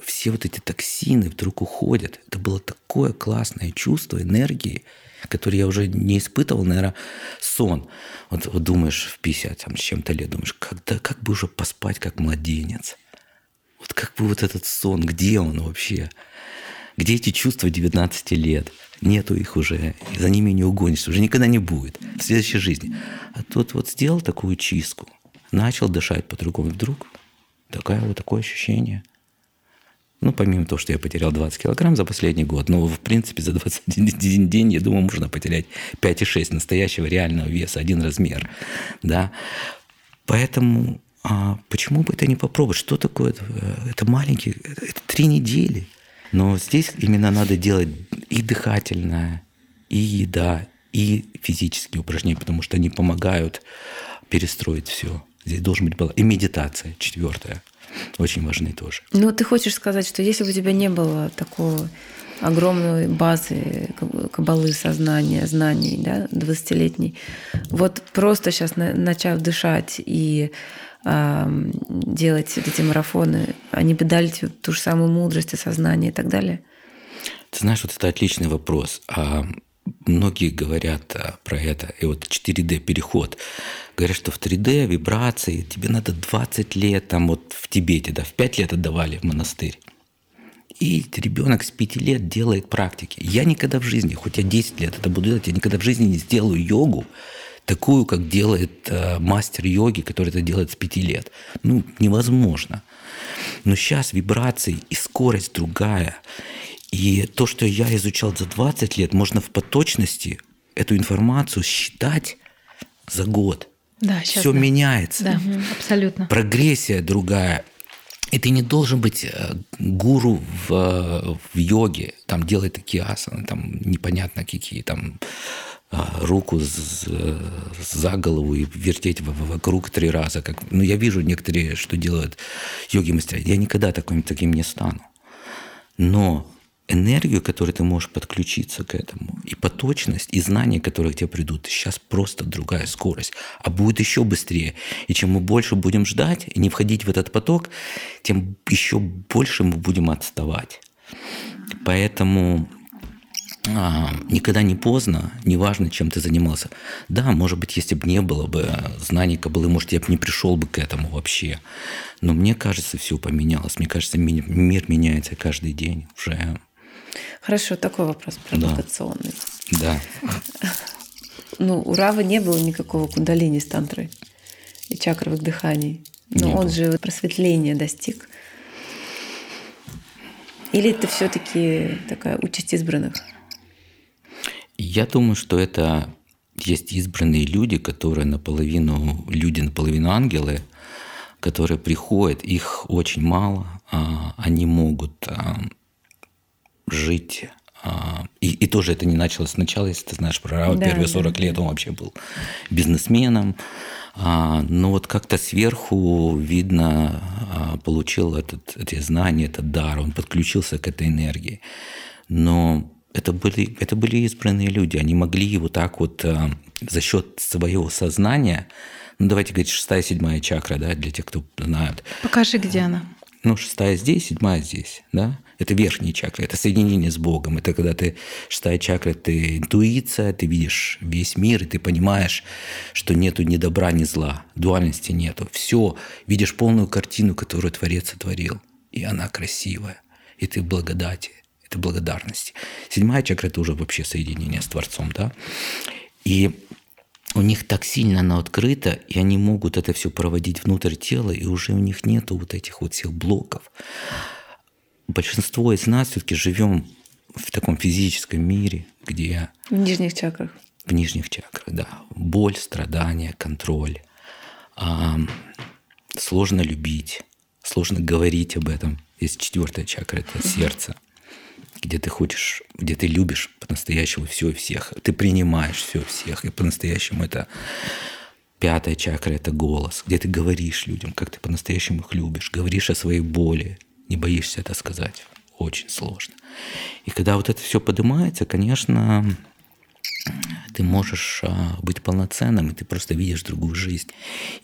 Speaker 2: все вот эти токсины вдруг уходят. Это было такое классное чувство энергии, которое я уже не испытывал, наверное, сон. Вот, вот думаешь в 50 там, с чем-то лет, думаешь, когда, как бы уже поспать, как младенец. Вот как бы вот этот сон, где он вообще? Где эти чувства 19 лет? Нету их уже, за ними не угонишься, уже никогда не будет в следующей жизни. А тут вот сделал такую чистку, начал дышать по-другому, вдруг такое вот такое ощущение. Ну, помимо того, что я потерял 20 килограмм за последний год, но, в принципе, за 21 <laughs> день, я думаю, можно потерять 5,6 настоящего реального веса, один размер. Да? Поэтому а почему бы это не попробовать? Что такое это? Это маленький, это три недели. Но здесь именно надо делать и дыхательное, и еда, и физические упражнения, потому что они помогают перестроить все. Здесь должен быть была и медитация, четвертая, очень важны тоже.
Speaker 1: Ну, ты хочешь сказать, что если бы у тебя не было такого огромной базы кабалы сознания, знаний, да, 20-летней, вот просто сейчас начав дышать и делать эти марафоны, они бы дали тебе ту же самую мудрость, осознание и так далее?
Speaker 2: Ты знаешь, вот это отличный вопрос. А многие говорят а, про это. И вот 4D переход. Говорят, что в 3D вибрации тебе надо 20 лет, там вот в Тибете, да, в 5 лет отдавали в монастырь. И ребенок с 5 лет делает практики. Я никогда в жизни, хоть я 10 лет это буду делать, я никогда в жизни не сделаю йогу, такую, как делает э, мастер йоги, который это делает с пяти лет. Ну, невозможно. Но сейчас вибрации и скорость другая. И то, что я изучал за 20 лет, можно в поточности эту информацию считать за год.
Speaker 3: Да,
Speaker 2: сейчас, Все да. меняется.
Speaker 3: Да, абсолютно.
Speaker 2: Прогрессия другая. И ты не должен быть э, гуру в, в йоге, там делать такие асаны, там непонятно какие там руку за голову и вертеть вокруг три раза. Как, ну, я вижу некоторые, что делают йоги-мастера. Я никогда таким, таким не стану. Но энергию, которой ты можешь подключиться к этому, и поточность, и знания, которые к тебе придут, сейчас просто другая скорость, а будет еще быстрее. И чем мы больше будем ждать и не входить в этот поток, тем еще больше мы будем отставать. Поэтому а, никогда не поздно, неважно, чем ты занимался. Да, может быть, если бы не было бы знаний кабалы, может, я бы не пришел бы к этому вообще. Но мне кажется, все поменялось. Мне кажется, мир меняется каждый день уже.
Speaker 1: Хорошо, такой вопрос провокационный.
Speaker 2: Да.
Speaker 1: Ну, у Равы не было никакого кундалини с тантрой и чакровых дыханий. Но не он было. же просветление достиг. Или это все-таки такая участь избранных?
Speaker 2: Я думаю, что это есть избранные люди, которые наполовину люди, наполовину ангелы, которые приходят, их очень мало, а, они могут а, жить а, и, и тоже это не началось сначала, если ты знаешь про Рау, да, первые 40 да, лет он вообще был бизнесменом. Но вот как-то сверху, видно, получил этот, эти знания, этот дар, он подключился к этой энергии. Но это были, это были избранные люди. Они могли вот так вот э, за счет своего сознания, ну давайте говорить, шестая, седьмая чакра, да, для тех, кто знают.
Speaker 3: Покажи, где она.
Speaker 2: Ну, шестая здесь, седьмая здесь, да. Это верхние чакры, это соединение с Богом. Это когда ты, шестая чакра, ты интуиция, ты видишь весь мир, и ты понимаешь, что нету ни добра, ни зла, дуальности нету. Все, видишь полную картину, которую Творец сотворил. И она красивая, и ты в благодати это благодарности. Седьмая чакра – это уже вообще соединение с Творцом, да. И у них так сильно она открыта, и они могут это все проводить внутрь тела, и уже у них нету вот этих вот всех блоков. Большинство из нас все-таки живем в таком физическом мире, где...
Speaker 1: В нижних чакрах.
Speaker 2: В нижних чакрах, да. Боль, страдания, контроль. А, сложно любить, сложно говорить об этом. Есть четвертая чакра, это сердце где ты хочешь, где ты любишь по-настоящему все и всех. Ты принимаешь все и всех. И по-настоящему это пятая чакра – это голос, где ты говоришь людям, как ты по-настоящему их любишь, говоришь о своей боли, не боишься это сказать. Очень сложно. И когда вот это все поднимается, конечно, ты можешь а, быть полноценным, и ты просто видишь другую жизнь.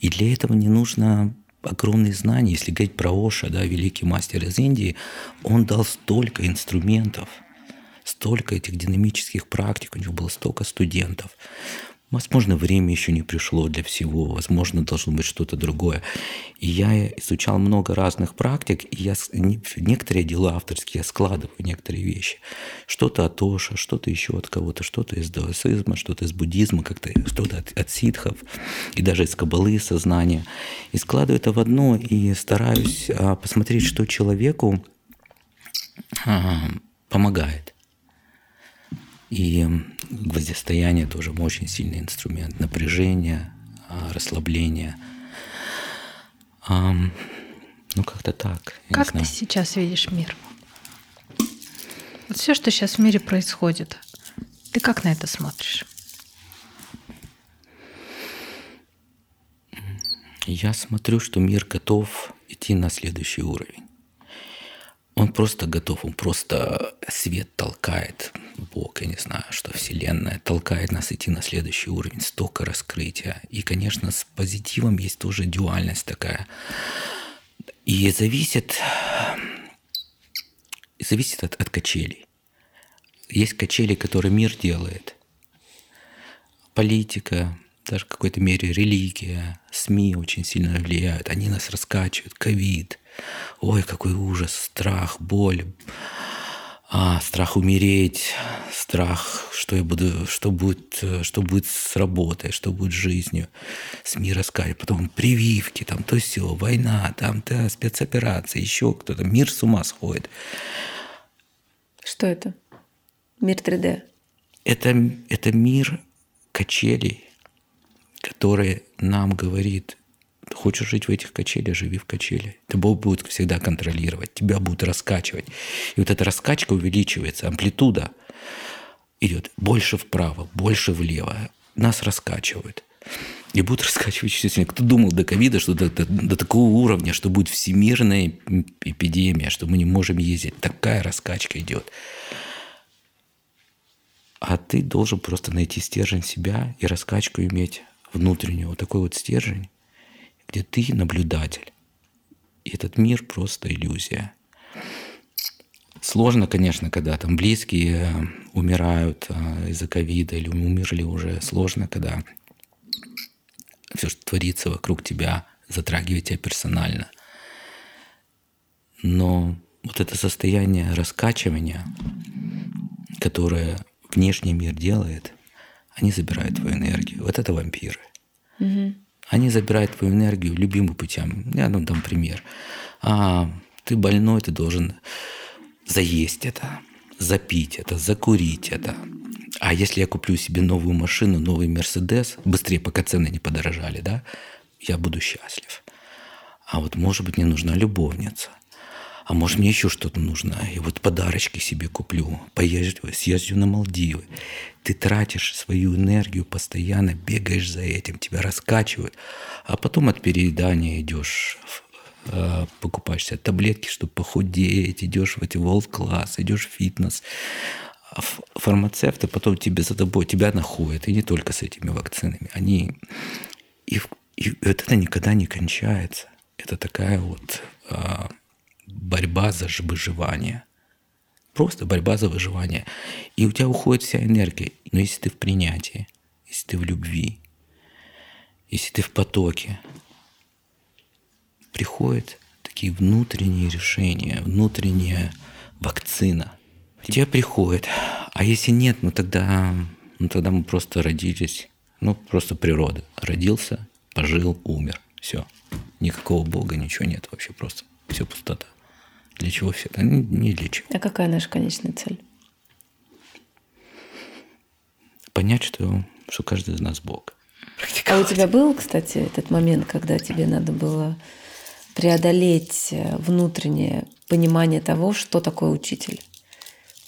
Speaker 2: И для этого не нужно огромные знания. Если говорить про Оша, да, великий мастер из Индии, он дал столько инструментов, столько этих динамических практик, у него было столько студентов. Возможно, время еще не пришло для всего, возможно, должно быть что-то другое. И я изучал много разных практик, и я некоторые дела авторские я складываю, некоторые вещи. Что-то от Оша, что-то еще от кого-то, что-то из даосизма, что-то из буддизма, как-то что-то от, от ситхов, и даже из кабалы сознания. И складываю это в одно, и стараюсь а, посмотреть, что человеку а, помогает. И гвоздистояние тоже очень сильный инструмент. Напряжение, а, расслабление. Ну, как-то так.
Speaker 3: Как ты сейчас видишь мир? Вот все, что сейчас в мире происходит, ты как на это смотришь?
Speaker 2: Я смотрю, что мир готов идти на следующий уровень. Он просто готов, он просто свет толкает, Бог, я не знаю, что Вселенная толкает нас идти на следующий уровень, столько раскрытия. И, конечно, с позитивом есть тоже дуальность такая. И зависит, зависит от, от качелей. Есть качели, которые мир делает. Политика, даже в какой-то мере религия, СМИ очень сильно влияют. Они нас раскачивают. Ковид – Ой, какой ужас, страх, боль, а, страх умереть, страх, что я буду, что будет, что будет с работой, что будет с жизнью, с мира скай, потом прививки, там то все, война, там то спецоперация, еще кто-то, мир с ума сходит.
Speaker 1: Что это? Мир 3D?
Speaker 2: Это, это мир качелей, который нам говорит, хочешь жить в этих качелях, живи в качеле. Ты Бог будет всегда контролировать, тебя будут раскачивать. И вот эта раскачка увеличивается, амплитуда идет больше вправо, больше влево. Нас раскачивают. И будут <laughs> раскачивать еще сильнее. Кто думал до ковида, что до, до, до такого уровня, что будет всемирная эпидемия, что мы не можем ездить. Такая раскачка идет. А ты должен просто найти стержень себя и раскачку иметь внутреннюю. Вот такой вот стержень где ты наблюдатель. И этот мир просто иллюзия. Сложно, конечно, когда там близкие э, умирают э, из-за ковида или умерли уже. Сложно, когда все, что творится вокруг тебя, затрагивает тебя персонально. Но вот это состояние раскачивания, которое внешний мир делает, они забирают твою энергию. Вот это вампиры. Угу. Они забирают твою энергию любимым путем. Я ну, дам пример. А, ты больной, ты должен заесть это, запить это, закурить это. А если я куплю себе новую машину, новый Мерседес, быстрее, пока цены не подорожали, да, я буду счастлив. А вот, может быть, мне нужна любовница а может мне еще что-то нужно, и вот подарочки себе куплю, поезжу, съезжу на Малдивы. Ты тратишь свою энергию постоянно, бегаешь за этим, тебя раскачивают, а потом от переедания идешь э, покупаешь себе таблетки, чтобы похудеть, идешь в эти волк-класс, идешь в фитнес. А фармацевты потом тебе за тобой, тебя находят, и не только с этими вакцинами. Они... И, и это никогда не кончается. Это такая вот а, борьба за выживание. Просто борьба за выживание. И у тебя уходит вся энергия. Но если ты в принятии, если ты в любви, если ты в потоке, приходят такие внутренние решения, внутренняя вакцина. Тебе приходит. А если нет, ну тогда, ну тогда мы просто родились. Ну, просто природа. Родился, пожил, умер. Все. Никакого Бога, ничего нет вообще просто. Все пустота. Для чего все это? Не, не для чего.
Speaker 1: А какая наша конечная цель?
Speaker 2: Понять, что, что каждый из нас Бог.
Speaker 1: А у тебя был, кстати, этот момент, когда тебе надо было преодолеть э, внутреннее понимание того, что такое учитель?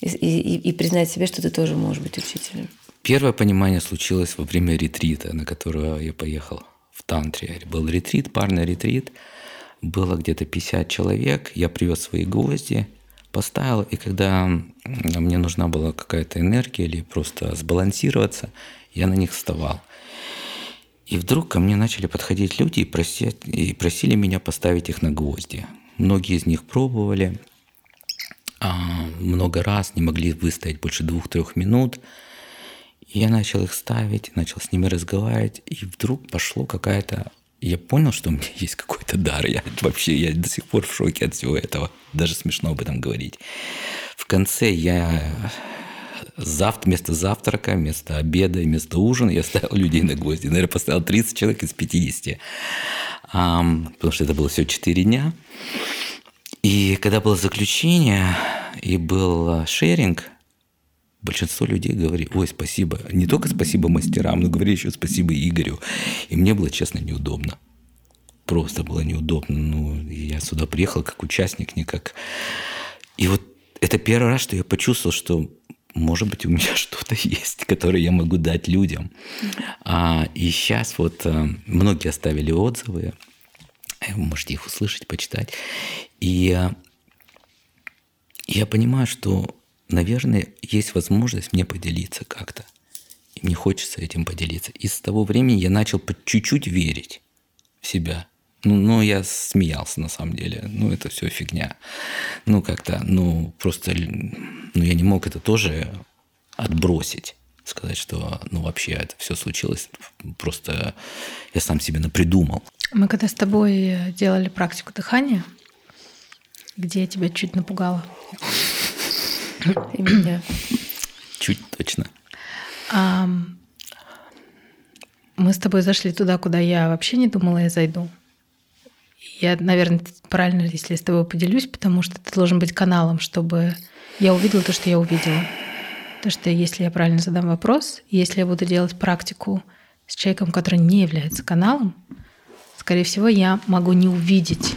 Speaker 1: И, и, и признать себе, что ты тоже можешь быть учителем?
Speaker 2: Первое понимание случилось во время ретрита, на которого я поехал в Тантре. Был ретрит, парный ретрит – было где-то 50 человек, я привез свои гвозди, поставил, и когда мне нужна была какая-то энергия или просто сбалансироваться, я на них вставал. И вдруг ко мне начали подходить люди и, просить, и просили меня поставить их на гвозди. Многие из них пробовали а, много раз, не могли выстоять больше двух-трех минут. И я начал их ставить, начал с ними разговаривать, и вдруг пошло какая-то... Я понял, что у меня есть какой-то дар. Я вообще, я до сих пор в шоке от всего этого. Даже смешно об этом говорить. В конце я завтра, вместо завтрака, вместо обеда, вместо ужина я ставил людей на гвозди. Наверное, поставил 30 человек из 50. Um, потому что это было все 4 дня. И когда было заключение и был шеринг, большинство людей говорили, ой, спасибо. Не только спасибо мастерам, но говорили еще спасибо Игорю. И мне было, честно, неудобно. Просто было неудобно. Ну, я сюда приехал как участник, не как... И вот это первый раз, что я почувствовал, что может быть, у меня <laughs> что-то есть, которое я могу дать людям. А, и сейчас вот а, многие оставили отзывы, вы можете их услышать, почитать. И а, я понимаю, что наверное, есть возможность мне поделиться как-то. И мне хочется этим поделиться. И с того времени я начал по чуть-чуть верить в себя. Ну, ну, я смеялся на самом деле. Ну, это все фигня. Ну, как-то, ну, просто, ну, я не мог это тоже отбросить. Сказать, что, ну, вообще это все случилось. Просто я сам себе напридумал.
Speaker 3: Мы когда с тобой делали практику дыхания, где я тебя чуть напугала.
Speaker 1: И меня.
Speaker 2: Чуть точно.
Speaker 3: А, мы с тобой зашли туда, куда я вообще не думала, я зайду. Я, наверное, правильно, если я с тобой поделюсь, потому что ты должен быть каналом, чтобы я увидела то, что я увидела. То, что если я правильно задам вопрос, если я буду делать практику с человеком, который не является каналом, скорее всего, я могу не увидеть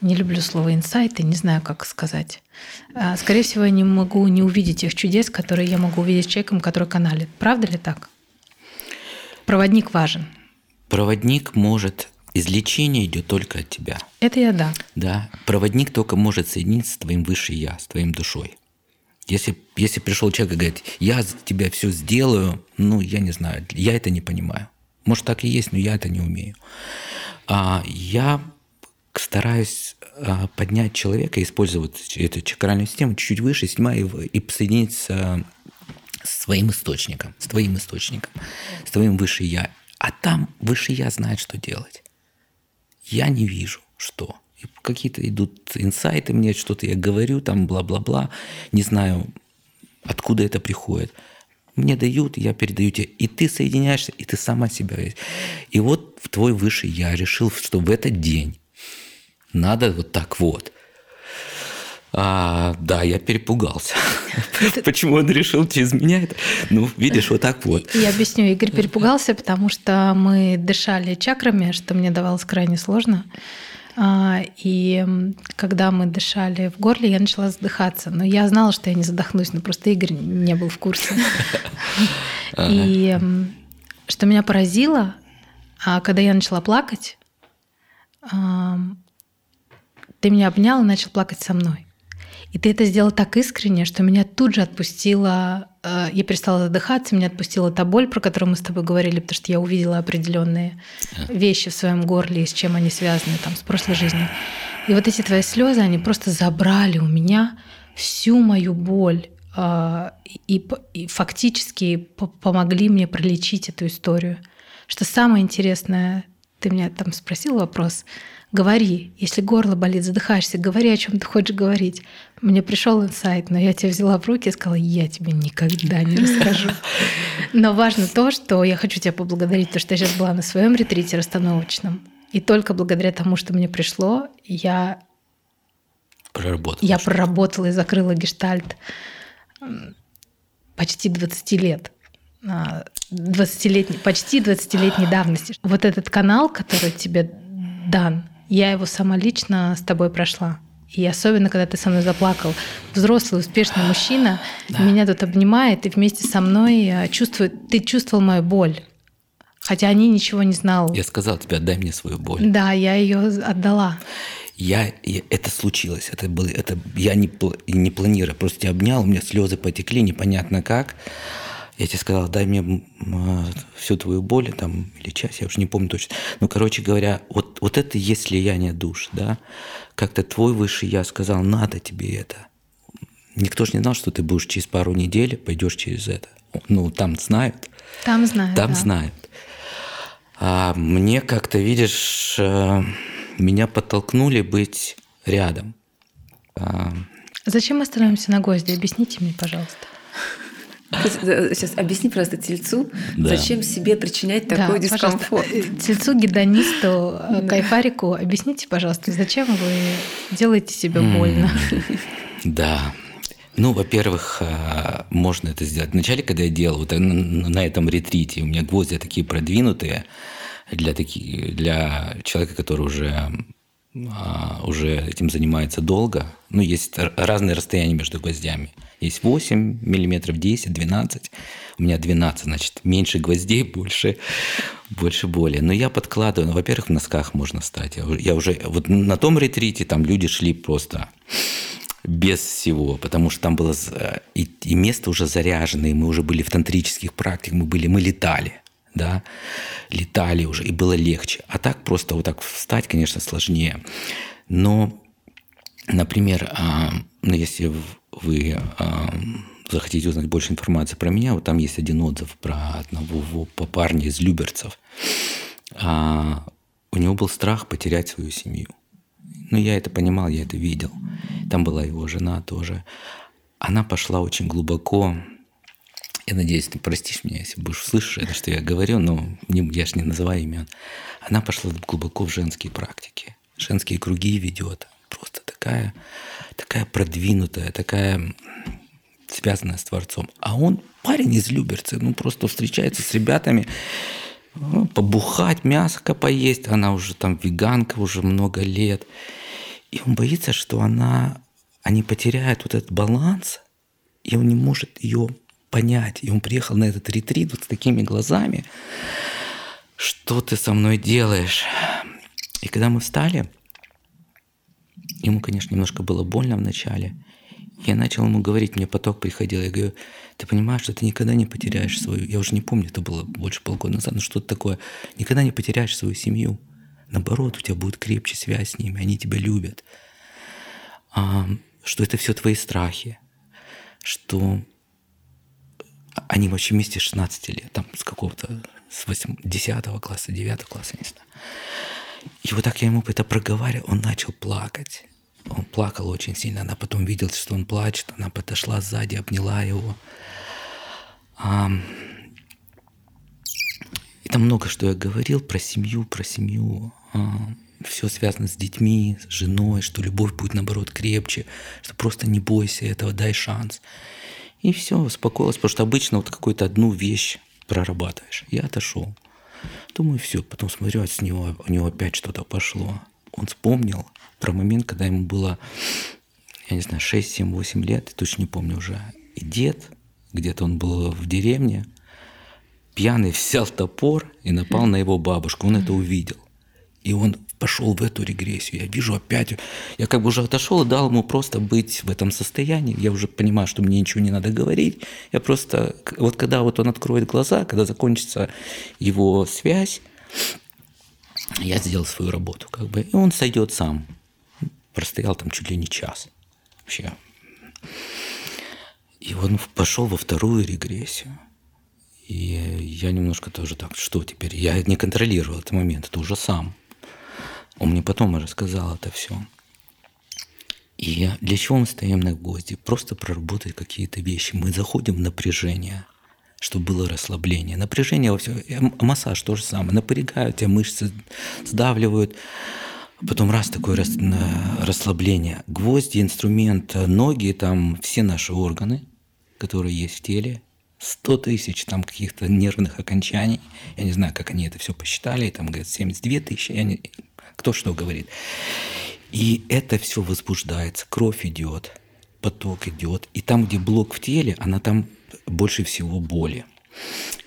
Speaker 3: не люблю слово инсайты, не знаю, как сказать. А, скорее всего, я не могу не увидеть тех чудес, которые я могу увидеть с человеком, который каналит. Правда ли так? Проводник важен.
Speaker 2: Проводник может Излечение идет только от тебя.
Speaker 3: Это я да.
Speaker 2: Да. Проводник только может соединиться с твоим высшим я, с твоим душой. Если, если пришел человек и говорит, я за тебя все сделаю, ну, я не знаю, я это не понимаю. Может, так и есть, но я это не умею. А я стараюсь а, поднять человека, использовать эту чакральную систему чуть-чуть выше, седьмая, и соединиться с своим источником, с твоим источником, с твоим выше я. А там выше я знает, что делать. Я не вижу, что. какие-то идут инсайты мне, что-то я говорю, там бла-бла-бла, не знаю, откуда это приходит. Мне дают, я передаю тебе, и ты соединяешься, и ты сама себя. И вот в твой высший я решил, что в этот день надо вот так вот. А, да, я перепугался. <laughs> Почему он решил через меня это? Ну, видишь, вот так вот.
Speaker 3: Я объясню. Игорь перепугался, потому что мы дышали чакрами, что мне давалось крайне сложно. А, и когда мы дышали в горле, я начала задыхаться. Но я знала, что я не задохнусь, но просто Игорь не был в курсе. <laughs> И что меня поразило, а когда я начала плакать, ты меня обнял и начал плакать со мной. И ты это сделал так искренне, что меня тут же отпустила, э, я перестала задыхаться, меня отпустила та боль, про которую мы с тобой говорили, потому что я увидела определенные вещи в своем горле и с чем они связаны, там, с прошлой жизнью. И вот эти твои слезы, они просто забрали у меня всю мою боль э, и, и фактически помогли мне пролечить эту историю. Что самое интересное, ты меня там спросил вопрос, Говори, если горло болит, задыхаешься, говори, о чем ты хочешь говорить. Мне пришел инсайт, но я тебя взяла в руки и сказала, я тебе никогда не расскажу. Но важно то, что я хочу тебя поблагодарить, то, что я сейчас была на своем ретрите расстановочном. И только благодаря тому, что мне пришло, я
Speaker 2: проработала.
Speaker 3: Я проработала и закрыла гештальт почти 20 лет. 20 почти 20-летней давности. Вот этот канал, который тебе дан, я его сама лично с тобой прошла. И особенно, когда ты со мной заплакал, взрослый, успешный мужчина да. меня тут обнимает и вместе со мной э, чувствует, ты чувствовал мою боль. Хотя они ничего не знал.
Speaker 2: Я сказал тебе, отдай мне свою боль.
Speaker 3: Да, я ее отдала.
Speaker 2: Я, я это случилось, это было, это я не не планирую, просто тебя обнял, у меня слезы потекли, непонятно как. Я тебе сказал, дай мне а, всю твою боль, там, или часть, я уже не помню точно. Ну, короче говоря, вот, вот это есть слияние душ, да. Как-то твой высший я сказал, надо тебе это. Никто же не знал, что ты будешь через пару недель, пойдешь через это. Ну, там знают.
Speaker 3: Там знают.
Speaker 2: Там
Speaker 3: да.
Speaker 2: знают. А мне как-то, видишь, э, меня подтолкнули быть рядом. А,
Speaker 3: Зачем мы становимся на гвозди? Объясните мне, пожалуйста.
Speaker 1: Сейчас объясни просто тельцу,
Speaker 2: Да.
Speaker 1: зачем себе причинять такой
Speaker 3: Да,
Speaker 1: дискомфорт.
Speaker 3: э, Тельцу, гедонисту, э, кайфарику, объясните, пожалуйста, зачем вы делаете себе больно?
Speaker 2: Да. Ну, во-первых, можно это сделать. Вначале, когда я делал вот на этом ретрите, у меня гвозди такие продвинутые для, таких, для человека, который уже, а, уже этим занимается долго. Ну, есть разные расстояния между гвоздями. Есть 8 миллиметров, 10, 12. У меня 12, значит, меньше гвоздей, больше, больше боли. Но я подкладываю, ну, во-первых, в носках можно стать. Я Я уже, вот на том ретрите там люди шли просто без всего, потому что там было и, и место уже заряженное, и мы уже были в тантрических практиках, мы были, мы летали, да, летали уже, и было легче. А так просто вот так встать, конечно, сложнее. Но, например, а, ну, если вы а, захотите узнать больше информации про меня, вот там есть один отзыв про одного парня из Люберцев. А, у него был страх потерять свою семью. Ну, я это понимал, я это видел. Там была его жена тоже. Она пошла очень глубоко. Я надеюсь, ты простишь меня, если будешь слышать это, что я говорю, но не, я же не называю имен. Она пошла глубоко в женские практики. Женские круги ведет. Просто такая, такая продвинутая, такая связанная с Творцом. А он парень из Люберцы, ну просто встречается с ребятами, ну, побухать, мясо поесть. Она уже там веганка уже много лет. И он боится, что она, они потеряют вот этот баланс, и он не может ее понять. И он приехал на этот ретрит вот с такими глазами. Что ты со мной делаешь? И когда мы встали, ему, конечно, немножко было больно вначале. Я начал ему говорить, мне поток приходил. Я говорю, ты понимаешь, что ты никогда не потеряешь свою... Я уже не помню, это было больше полгода назад, но что-то такое. Никогда не потеряешь свою семью. Наоборот, у тебя будет крепче связь с ними, они тебя любят. А, что это все твои страхи. Что они вообще вместе с 16 лет, там с какого-то, с 8, 10 класса, 9 класса, не знаю. И вот так я ему это проговаривал, он начал плакать. Он плакал очень сильно. Она потом видела, что он плачет. Она подошла сзади, обняла его. А, и там много что я говорил про семью, про семью. А, все связано с детьми, с женой, что любовь будет, наоборот, крепче, что просто не бойся этого, дай шанс. И все, успокоилась, потому что обычно вот какую-то одну вещь прорабатываешь. Я отошел. Думаю, все. Потом смотрю, от него, у него опять что-то пошло. Он вспомнил про момент, когда ему было, я не знаю, 6, 7, 8 лет, точно не помню уже. И дед, где-то он был в деревне, пьяный <laughs> взял топор и напал на его бабушку. Он это увидел. И он пошел в эту регрессию. Я вижу опять, я как бы уже отошел и дал ему просто быть в этом состоянии. Я уже понимаю, что мне ничего не надо говорить. Я просто, вот когда вот он откроет глаза, когда закончится его связь, я сделал свою работу, как бы, и он сойдет сам. Простоял там чуть ли не час. Вообще. И он пошел во вторую регрессию. И я немножко тоже так, что теперь? Я не контролировал этот момент, это уже сам. Он мне потом рассказал это все. И для чего мы стоим на гвозди? Просто проработать какие-то вещи. Мы заходим в напряжение, чтобы было расслабление. Напряжение во всем. Массаж то же самое. Напрягают тебя мышцы, сдавливают. Потом раз такое рас, расслабление. Гвозди, инструмент, ноги, там все наши органы, которые есть в теле. 100 тысяч там каких-то нервных окончаний. Я не знаю, как они это все посчитали. Там, говорят, 72 тысячи. Я не... Кто что говорит. И это все возбуждается. Кровь идет, поток идет. И там, где блок в теле, она там больше всего боли.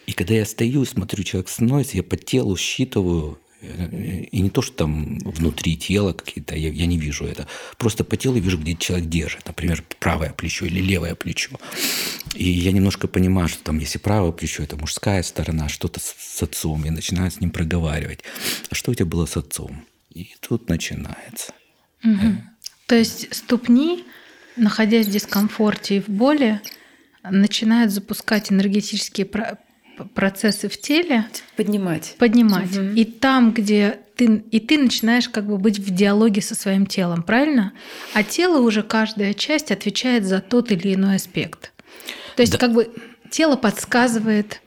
Speaker 2: И когда я стою, смотрю, человек становится, я по телу считываю и не то, что там внутри тела какие-то, я, я не вижу это. Просто по телу вижу, где человек держит. Например, правое плечо или левое плечо. И я немножко понимаю, что там, если правое плечо, это мужская сторона, что-то с, с отцом. Я начинаю с ним проговаривать. А что у тебя было с отцом? И тут начинается.
Speaker 3: Угу. То есть ступни, находясь в дискомфорте и в боли, начинают запускать энергетические процессы в теле.
Speaker 1: Поднимать.
Speaker 3: Поднимать. Угу. И там, где ты, и ты начинаешь как бы быть в диалоге со своим телом, правильно? А тело уже каждая часть отвечает за тот или иной аспект. То есть да. как бы тело подсказывает,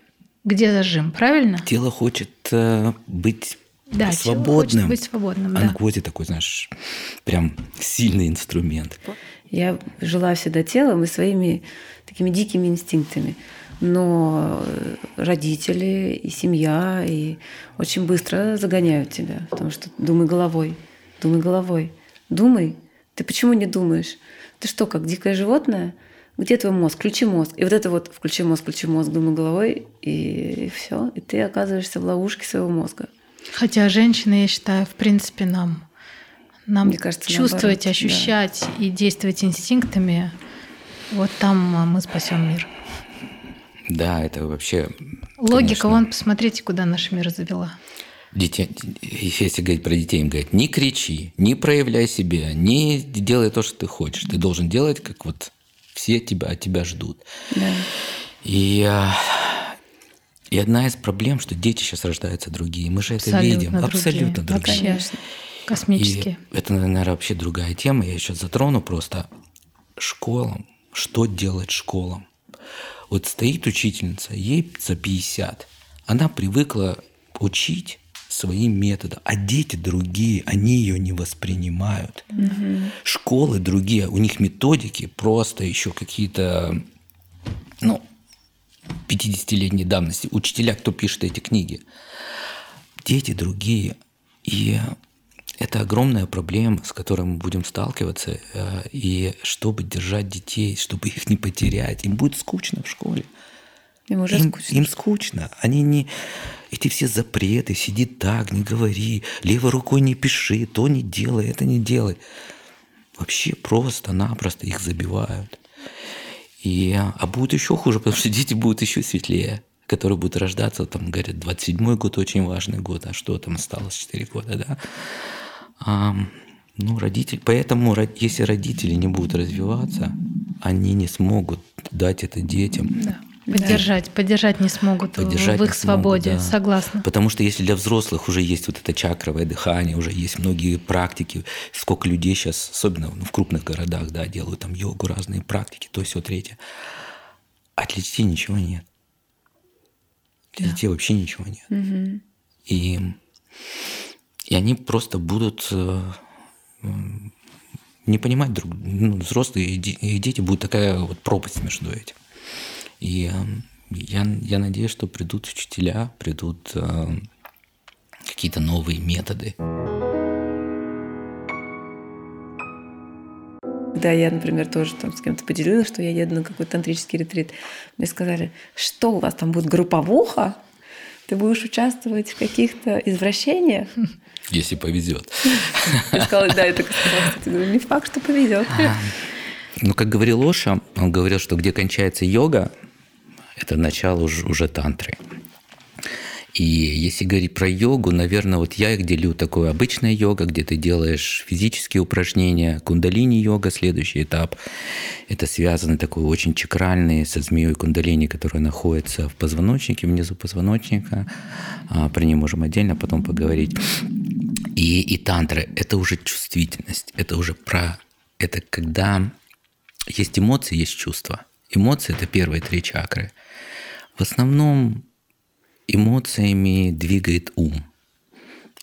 Speaker 3: где зажим, правильно?
Speaker 2: Тело хочет э, быть да, свободным.
Speaker 3: быть свободным.
Speaker 2: А да. наркотик такой, знаешь, прям сильный инструмент.
Speaker 1: Я жила всегда телом и своими такими дикими инстинктами. Но родители и семья и очень быстро загоняют тебя, потому что думай головой, думай головой, думай. Ты почему не думаешь? Ты что, как дикое животное? Где твой мозг? Включи мозг. И вот это вот включи мозг, включи мозг, думай головой, и, и все. И ты оказываешься в ловушке своего мозга.
Speaker 3: Хотя женщины, я считаю, в принципе, нам, нам Мне кажется, чувствовать, наоборот, ощущать да. и действовать инстинктами, вот там мы спасем мир.
Speaker 2: Да, это вообще...
Speaker 3: Логика, конечно, вон, посмотрите, куда наш мир завела.
Speaker 2: Детей, если говорить про детей, им говорят, не кричи, не проявляй себя, не делай то, что ты хочешь. Ты должен делать, как вот все тебя, от тебя ждут. Да. И а, и одна из проблем, что дети сейчас рождаются другие. Мы же Абсолютно это видим. Другие. Абсолютно другие.
Speaker 3: Конечно. Космические.
Speaker 2: И это, наверное, вообще другая тема. Я еще затрону просто школам. Что делать школам? Вот стоит учительница, ей за 50. Она привыкла учить своим методом, а дети другие, они ее не воспринимают. Угу. Школы другие, у них методики просто еще какие-то, ну, 50-летней давности, учителя, кто пишет эти книги. Дети другие. И это огромная проблема, с которой мы будем сталкиваться. Э, и чтобы держать детей, чтобы их не потерять, им будет скучно в школе.
Speaker 1: Им уже
Speaker 2: им,
Speaker 1: скучно.
Speaker 2: Им скучно. Они не... Эти все запреты, сиди так, не говори, левой рукой не пиши, то не делай, это не делай. Вообще просто-напросто их забивают. И, а будет еще хуже, потому что <laughs> дети будут еще светлее, которые будут рождаться, там, говорят, 27-й год очень важный год, а что там осталось 4 года, да. А, ну, родители, поэтому, если родители не будут развиваться, они не смогут дать это детям.
Speaker 3: Да. Поддержать, да. поддержать не смогут поддержать в их свободе, смогут, да. согласна.
Speaker 2: Потому что если для взрослых уже есть вот это чакровое дыхание, уже есть многие практики, сколько людей сейчас, особенно в крупных городах, да, делают там йогу, разные практики, то все третье. А для детей ничего нет. Для да. детей вообще ничего нет. Угу. И, и они просто будут э, не понимать друг, ну, взрослые и дети будут такая вот пропасть между этим. И эм, я, я надеюсь, что придут учителя, придут э, какие-то новые методы.
Speaker 1: Когда я, например, тоже там с кем-то поделилась, что я еду на какой-то тантрический ретрит, мне сказали, что у вас там будет групповуха? Ты будешь участвовать в каких-то извращениях?
Speaker 2: Если повезет.
Speaker 1: Я сказала, да, это не факт, что повезет.
Speaker 2: Ну, как говорил Лоша, он говорил, что где кончается йога, это начало уже, уже тантры. И если говорить про йогу, наверное, вот я их делю такое обычная йога, где ты делаешь физические упражнения, кундалини-йога, следующий этап. Это связано такой очень чакральный со змеей кундалини, которая находится в позвоночнике, внизу позвоночника. А, про нее можем отдельно потом поговорить. И, и тантры – это уже чувствительность, это уже про… Это когда есть эмоции, есть чувства. Эмоции – это первые три чакры – в основном эмоциями двигает ум.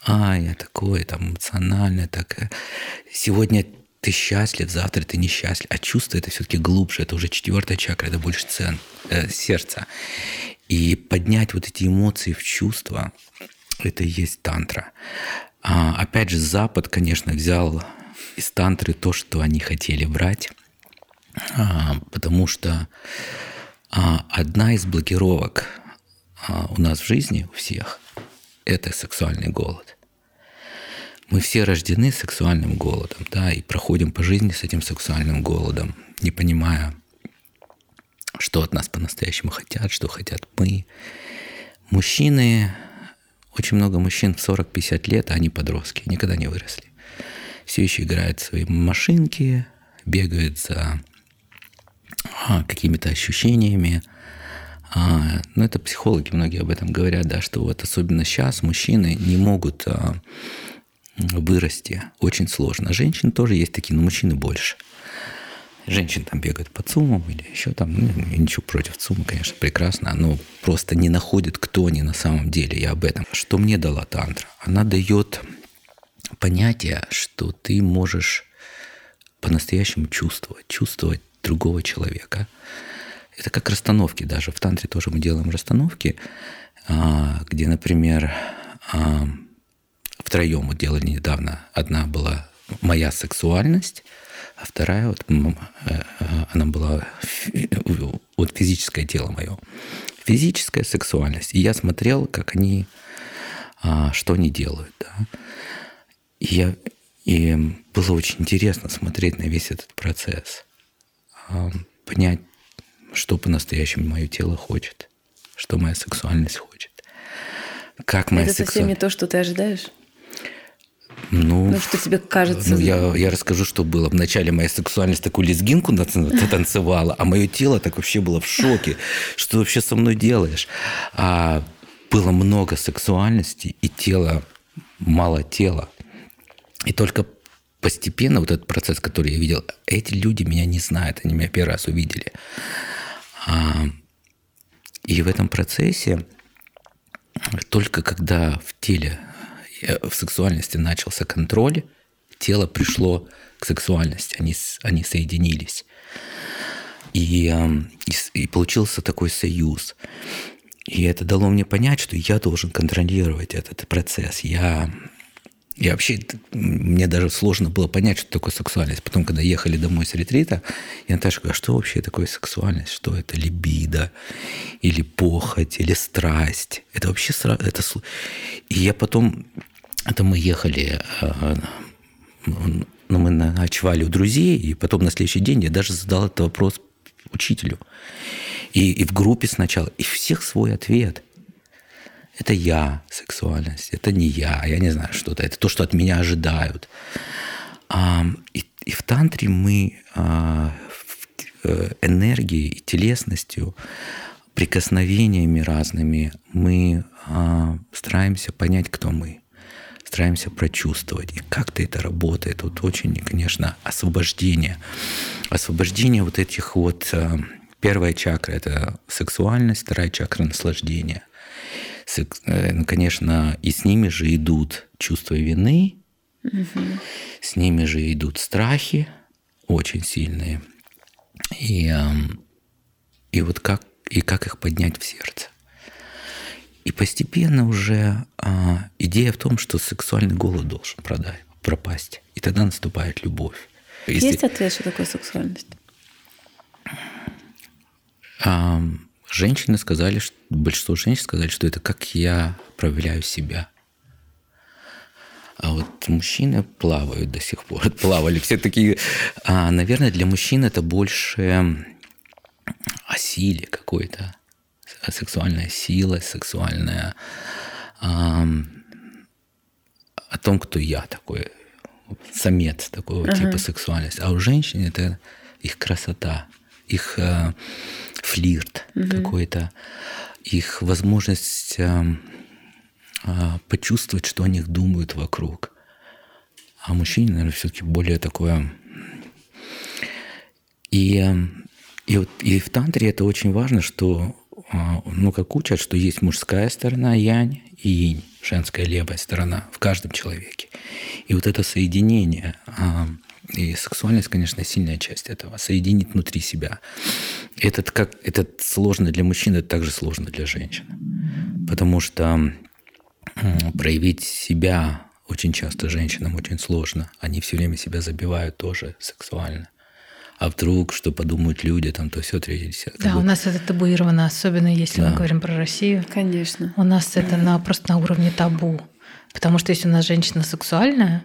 Speaker 2: А, я такой там эмоциональный, так сегодня ты счастлив, завтра ты несчастлив. А чувство это все-таки глубже, это уже четвертая чакра, это больше цен, э, сердца. И поднять вот эти эмоции в чувства, это и есть тантра. А, опять же, Запад, конечно, взял из тантры то, что они хотели брать, а, потому что одна из блокировок а, у нас в жизни, у всех, это сексуальный голод. Мы все рождены сексуальным голодом, да, и проходим по жизни с этим сексуальным голодом, не понимая, что от нас по-настоящему хотят, что хотят мы. Мужчины, очень много мужчин в 40-50 лет, а они подростки, никогда не выросли. Все еще играют в свои машинки, бегают за а, какими-то ощущениями. А, ну, это психологи многие об этом говорят, да, что вот особенно сейчас мужчины не могут а, вырасти. Очень сложно. Женщины тоже есть такие, но мужчины больше. Женщины там бегают по ЦУМам или еще там, ну, ничего против ЦУМа, конечно, прекрасно, но просто не находят, кто они на самом деле, я об этом. Что мне дала тантра? Она дает понятие, что ты можешь по-настоящему чувствовать, чувствовать другого человека. Это как расстановки даже. В тантре тоже мы делаем расстановки, а, где, например, а, втроем мы делали недавно. Одна была моя сексуальность, а вторая вот э, она была вот физическое тело мое, физическая сексуальность. И я смотрел, как они, что они делают, да. И я и было очень интересно смотреть на весь этот процесс, понять, что по-настоящему мое тело хочет, что моя сексуальность хочет. Как моя
Speaker 1: Это сексу... совсем не то, что ты ожидаешь?
Speaker 2: Ну,
Speaker 1: ну, что тебе кажется?
Speaker 2: Ну, я, я расскажу, что было. Вначале моя сексуальность такую лезгинку <laughs> танцевала, а мое тело так вообще было в шоке. Что ты вообще со мной делаешь? А было много сексуальности, и тело, мало тела. И только постепенно вот этот процесс, который я видел, эти люди меня не знают, они меня первый раз увидели. А, и в этом процессе только когда в теле, э, в сексуальности начался контроль, тело пришло к сексуальности, они, они соединились. И, и, и получился такой союз. И это дало мне понять, что я должен контролировать этот процесс. Я и вообще, мне даже сложно было понять, что такое сексуальность. Потом, когда ехали домой с ретрита, я Наташа говорю, а что вообще такое сексуальность? Что это? Либидо? Или похоть? Или страсть? Это вообще... Это... И я потом... Это мы ехали... А, ну, мы ночевали у друзей, и потом на следующий день я даже задал этот вопрос учителю. И, и в группе сначала. И всех свой ответ – это я сексуальность, это не я, я не знаю что-то, это то, что от меня ожидают. А, и, и в тантре мы а, э, энергией и телесностью, прикосновениями разными мы а, стараемся понять, кто мы, стараемся прочувствовать. И как-то это работает. Вот очень, конечно, освобождение. Освобождение вот этих вот... Первая чакра – это сексуальность, вторая чакра – наслаждение. Э, ну, конечно, и с ними же идут чувства вины, угу. с ними же идут страхи очень сильные. И, и вот как, и как их поднять в сердце. И постепенно уже а, идея в том, что сексуальный голод должен продать, пропасть. И тогда наступает любовь.
Speaker 1: Если... Есть ответ, что такое сексуальность?
Speaker 2: А, Женщины сказали, что большинство женщин сказали, что это как я проявляю себя. А вот мужчины плавают до сих пор, <laughs> плавали все такие. А, наверное, для мужчин это больше о силе какой-то, сексуальная сила, сексуальная а, о том, кто я такой, самец такого uh-huh. типа сексуальность. А у женщин это их красота, их э, флирт угу. какой-то, их возможность э, э, почувствовать, что о них думают вокруг. А мужчине, наверное, все-таки более такое... И, и, вот, и в тантре это очень важно, что, э, ну, как учат, что есть мужская сторона янь и инь, женская левая сторона в каждом человеке. И вот это соединение э, и сексуальность, конечно, сильная часть этого. Соединить внутри себя. Этот, как, это сложно для мужчин, это также сложно для женщин. Потому что проявить себя очень часто женщинам очень сложно. Они все время себя забивают тоже сексуально. А вдруг, что подумают люди, там, то все, третье, десятое.
Speaker 3: Да, у нас это табуировано, особенно если да. мы говорим про Россию.
Speaker 1: Конечно.
Speaker 3: У нас это на, просто на уровне табу. Потому что если у нас женщина сексуальная,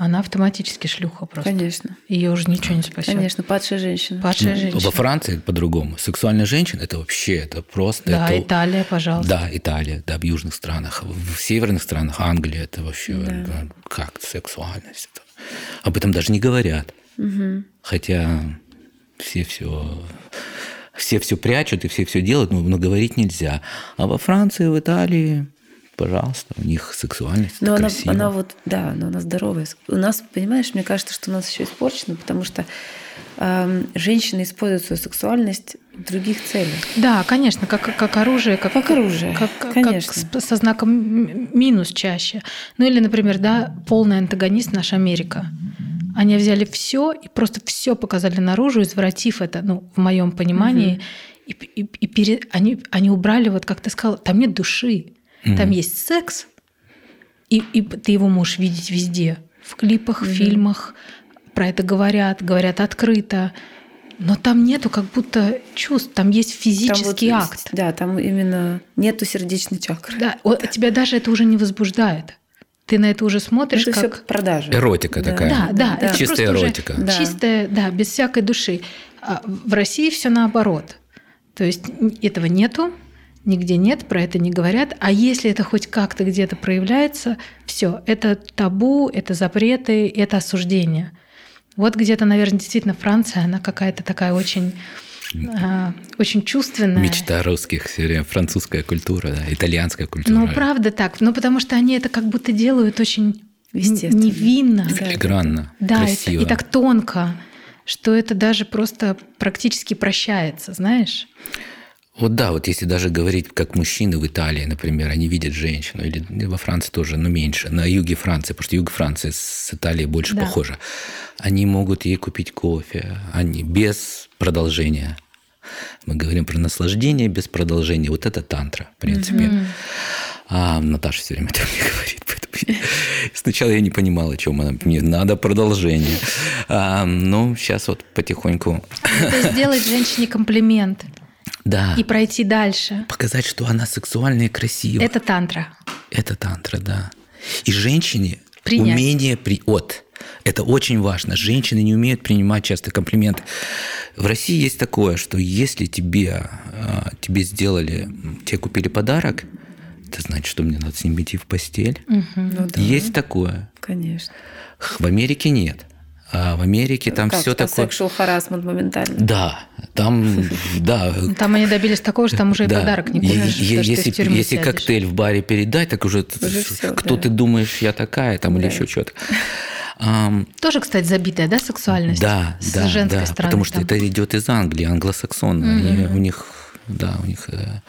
Speaker 3: она автоматически шлюха просто.
Speaker 1: Конечно.
Speaker 3: Ее уже ничего не спасет.
Speaker 1: Конечно, падшая женщина.
Speaker 3: Падшая ну, женщина.
Speaker 2: Во Франции по-другому. Сексуальная женщина это вообще это просто.
Speaker 3: Да,
Speaker 2: это...
Speaker 3: Италия, пожалуйста.
Speaker 2: Да, Италия, да, в южных странах, в северных странах Англия это вообще да. как сексуальность. Об этом даже не говорят. Угу. Хотя все все все все прячут и все все делают, но, но говорить нельзя. А во Франции, в Италии, пожалуйста, у них сексуальность
Speaker 1: но она, она вот, да, но она здоровая. У нас, понимаешь, мне кажется, что у нас еще испорчено, потому что э, женщины используют свою сексуальность в других целях.
Speaker 3: Да, конечно, как, как оружие, как,
Speaker 1: Как оружие,
Speaker 3: как, как-
Speaker 1: конечно.
Speaker 3: как с- со знаком минус чаще. Ну или, например, да, полный антагонист наша Америка. Они взяли все и просто все показали наружу, извратив это, ну, в моем понимании. И, и- и пере- они, они убрали, вот как ты сказала, там нет души. Там есть секс, и, и ты его можешь видеть везде. В клипах, в фильмах. Про это говорят, говорят открыто. Но там нету как будто чувств, там есть
Speaker 1: Там
Speaker 3: физический
Speaker 1: вот,
Speaker 3: акт.
Speaker 1: Да, там именно нету сердечной чакры.
Speaker 3: Да, о- тебя даже это уже не возбуждает. Ты на это уже смотришь
Speaker 1: Это все
Speaker 3: как...
Speaker 1: продажа.
Speaker 2: Эротика
Speaker 1: Да.
Speaker 2: такая.
Speaker 3: Да, да,
Speaker 1: Да.
Speaker 3: это
Speaker 2: Чистая эротика.
Speaker 1: Да.
Speaker 3: Чистая, да, без всякой души. А в России все наоборот. То есть этого нету, нигде нет, про это не говорят. А если это хоть как-то где-то проявляется, все, это табу, это запреты, это осуждение. Вот где-то, наверное, действительно Франция, она какая-то такая очень, а, очень чувственная.
Speaker 2: Мечта русских, все время французская культура, да, итальянская культура.
Speaker 3: Ну, правда так. Ну, потому что они это как будто делают очень невинно.
Speaker 2: Филигранно,
Speaker 3: Да, и,
Speaker 2: красиво.
Speaker 3: и так тонко, что это даже просто практически прощается, знаешь?
Speaker 2: Вот да, вот если даже говорить как мужчины в Италии, например, они видят женщину, или во Франции тоже, но меньше, на юге Франции, потому что юг Франции с Италией больше
Speaker 3: Да.
Speaker 2: похоже, они могут ей купить кофе, они без продолжения. Мы говорим про наслаждение без продолжения. Вот это тантра, в принципе. А Наташа все время это мне <laughs> говорит, поэтому сначала я не понимал, о чем она. Мне надо продолжение. А, но сейчас вот потихоньку,
Speaker 3: Это сделать женщине комплимент
Speaker 2: да,
Speaker 3: и пройти дальше.
Speaker 2: показать, что она сексуальная и красивая.
Speaker 3: Это тантра.
Speaker 2: Это тантра, да. И женщине
Speaker 3: Принять.
Speaker 2: умение при от. Это очень важно. Женщины не умеют принимать часто комплименты. В России есть такое, что если тебе, а, тебе сделали, тебе купили подарок, это значит, что мне надо с ним идти в постель.
Speaker 1: Ну да,
Speaker 2: Есть такое.
Speaker 1: конечно.
Speaker 2: В Америке нет. А в Америке там
Speaker 1: Как
Speaker 2: все такое.
Speaker 1: Sexual harassment моментально.
Speaker 2: Да, там, <laughs> да,
Speaker 3: Там они добились такого, что там уже и
Speaker 2: Да.
Speaker 3: подарок не купишь,
Speaker 2: если, коктейль в баре передать, так уже, кто ты думаешь, я такая, там или еще что-то. <laughs>
Speaker 3: Тоже, кстати, забитая, да, сексуальность?
Speaker 2: да,
Speaker 3: С
Speaker 2: да,
Speaker 3: женской
Speaker 2: да,
Speaker 3: стороны.
Speaker 2: потому что
Speaker 3: там.
Speaker 2: это идет из Англии, англосаксонно. Они- у них, да, у них. э,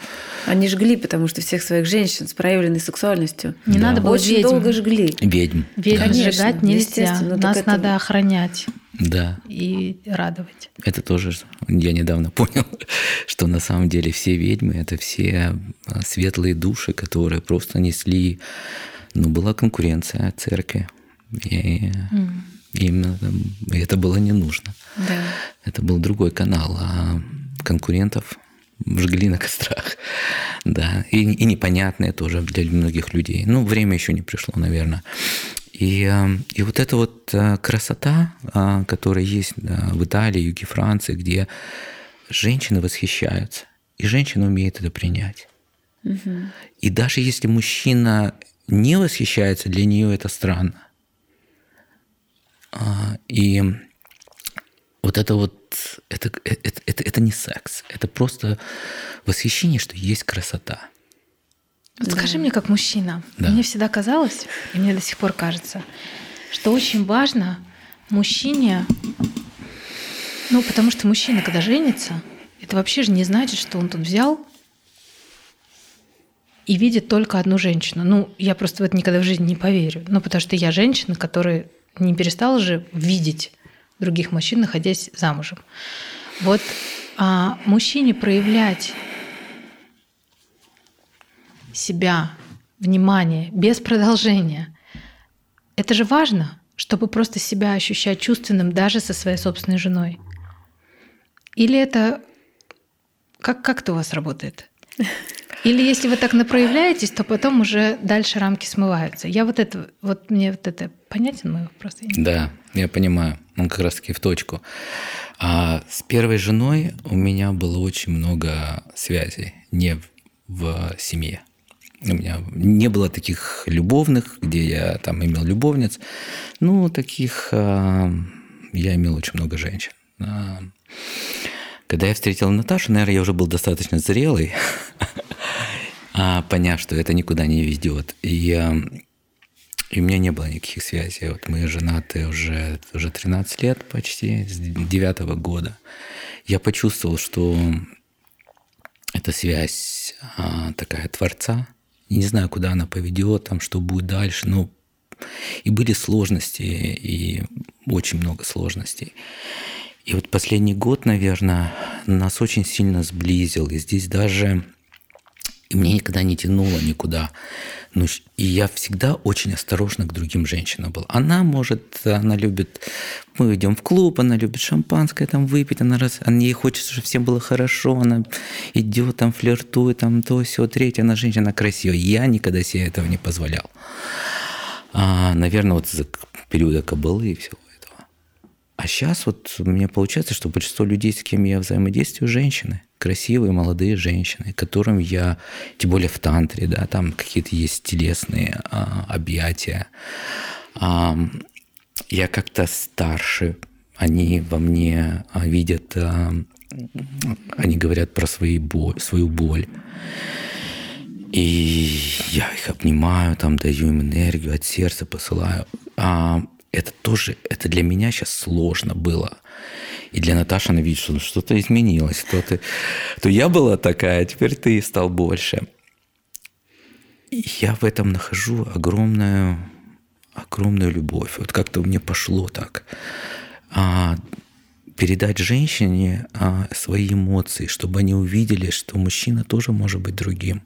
Speaker 1: Они жгли, потому что всех своих женщин с проявленной сексуальностью
Speaker 3: Не
Speaker 2: Да.
Speaker 3: надо было
Speaker 1: очень
Speaker 3: ведьм.
Speaker 1: долго жгли.
Speaker 2: ведьм.
Speaker 3: Ведьм
Speaker 2: да.
Speaker 1: Конечно,
Speaker 3: сжигать нельзя. Нас
Speaker 1: это-
Speaker 3: надо охранять
Speaker 2: Да,
Speaker 3: и радовать.
Speaker 2: это тоже я недавно <laughs> понял, что на самом деле все ведьмы это все а, светлые души, которые просто несли. Ну, была конкуренция церкви. И именно там- и это было не нужно.
Speaker 1: Да.
Speaker 2: Это был другой канал, а конкурентов жгли на кострах. Да, и, и непонятные тоже для многих людей. Ну, время еще не пришло, наверное. И, э, и вот эта вот э, красота, а, которая есть в Италии, юге Франции, где женщины восхищаются, и женщина умеет это принять. И даже если мужчина не восхищается, для нее это странно. А, И вот это вот, это, это, это, это не секс, это просто восхищение, что есть красота.
Speaker 3: Вот скажи мне, как мужчина,
Speaker 2: Да.
Speaker 3: мне всегда казалось, и мне до сих пор кажется, что очень важно мужчине, ну, потому что мужчина, когда женится, это вообще же не значит, что он тут взял и видит только одну женщину. Ну, я просто в это никогда в жизни не поверю. Ну, потому что я женщина, которая не перестала же видеть других мужчин, находясь замужем. Вот а, мужчине проявлять себя, внимание, без продолжения. Это же важно, чтобы просто себя ощущать чувственным даже со своей собственной женой. Или это... Как, как это у вас работает? <laughs> Или если вы так напроявляетесь, то потом уже дальше рамки смываются. Я вот это, вот мне вот это понятен мой вопрос?
Speaker 2: Да, я понимаю, он как раз таки в точку. А с первой женой у меня было очень много связей, не в, в семье. У меня не было таких любовных, где я там имел любовниц. Ну, таких а, я имел очень много женщин. А, когда я встретил Наташу, наверное, я уже был достаточно зрелый, <laughs> поняв, что это никуда не ведет. И, я, и у меня не было никаких связей. Вот мы женаты уже, уже 13 лет почти, с девятого года. Я почувствовал, что эта связь а, такая Творца. Не знаю, куда она поведет, там, что будет дальше. Но и были сложности, и очень много сложностей. И вот последний год, наверное, нас очень сильно сблизил. И здесь даже и мне никогда не тянуло никуда. Ну, и я всегда очень осторожно к другим женщинам был. Она может, она любит, мы идем в клуб, она любит шампанское там выпить, она раз, она ей хочется, чтобы всем было хорошо, она идет там, флиртует, там то, все, третья, она женщина красивая. Я никогда себе этого не позволял. А, наверное, вот за периода кабалы и всего этого. А сейчас вот у меня получается, что большинство людей, с кем я взаимодействую, женщины. Красивые, молодые женщины, которым я, тем более в тантре, да, там какие-то есть телесные а, объятия. А, я как-то старше, они во мне а, видят, а, они говорят про свои боль, свою боль. И я их обнимаю, там даю им энергию, от сердца посылаю. А это тоже, это для меня сейчас сложно было. И для Наташи она видит, что что-то изменилось, то, ты, то я была такая, а теперь ты стал больше. И я в этом нахожу огромную, огромную любовь. Вот как-то мне пошло так. А, передать женщине а, свои эмоции, чтобы они увидели, что мужчина тоже может быть другим.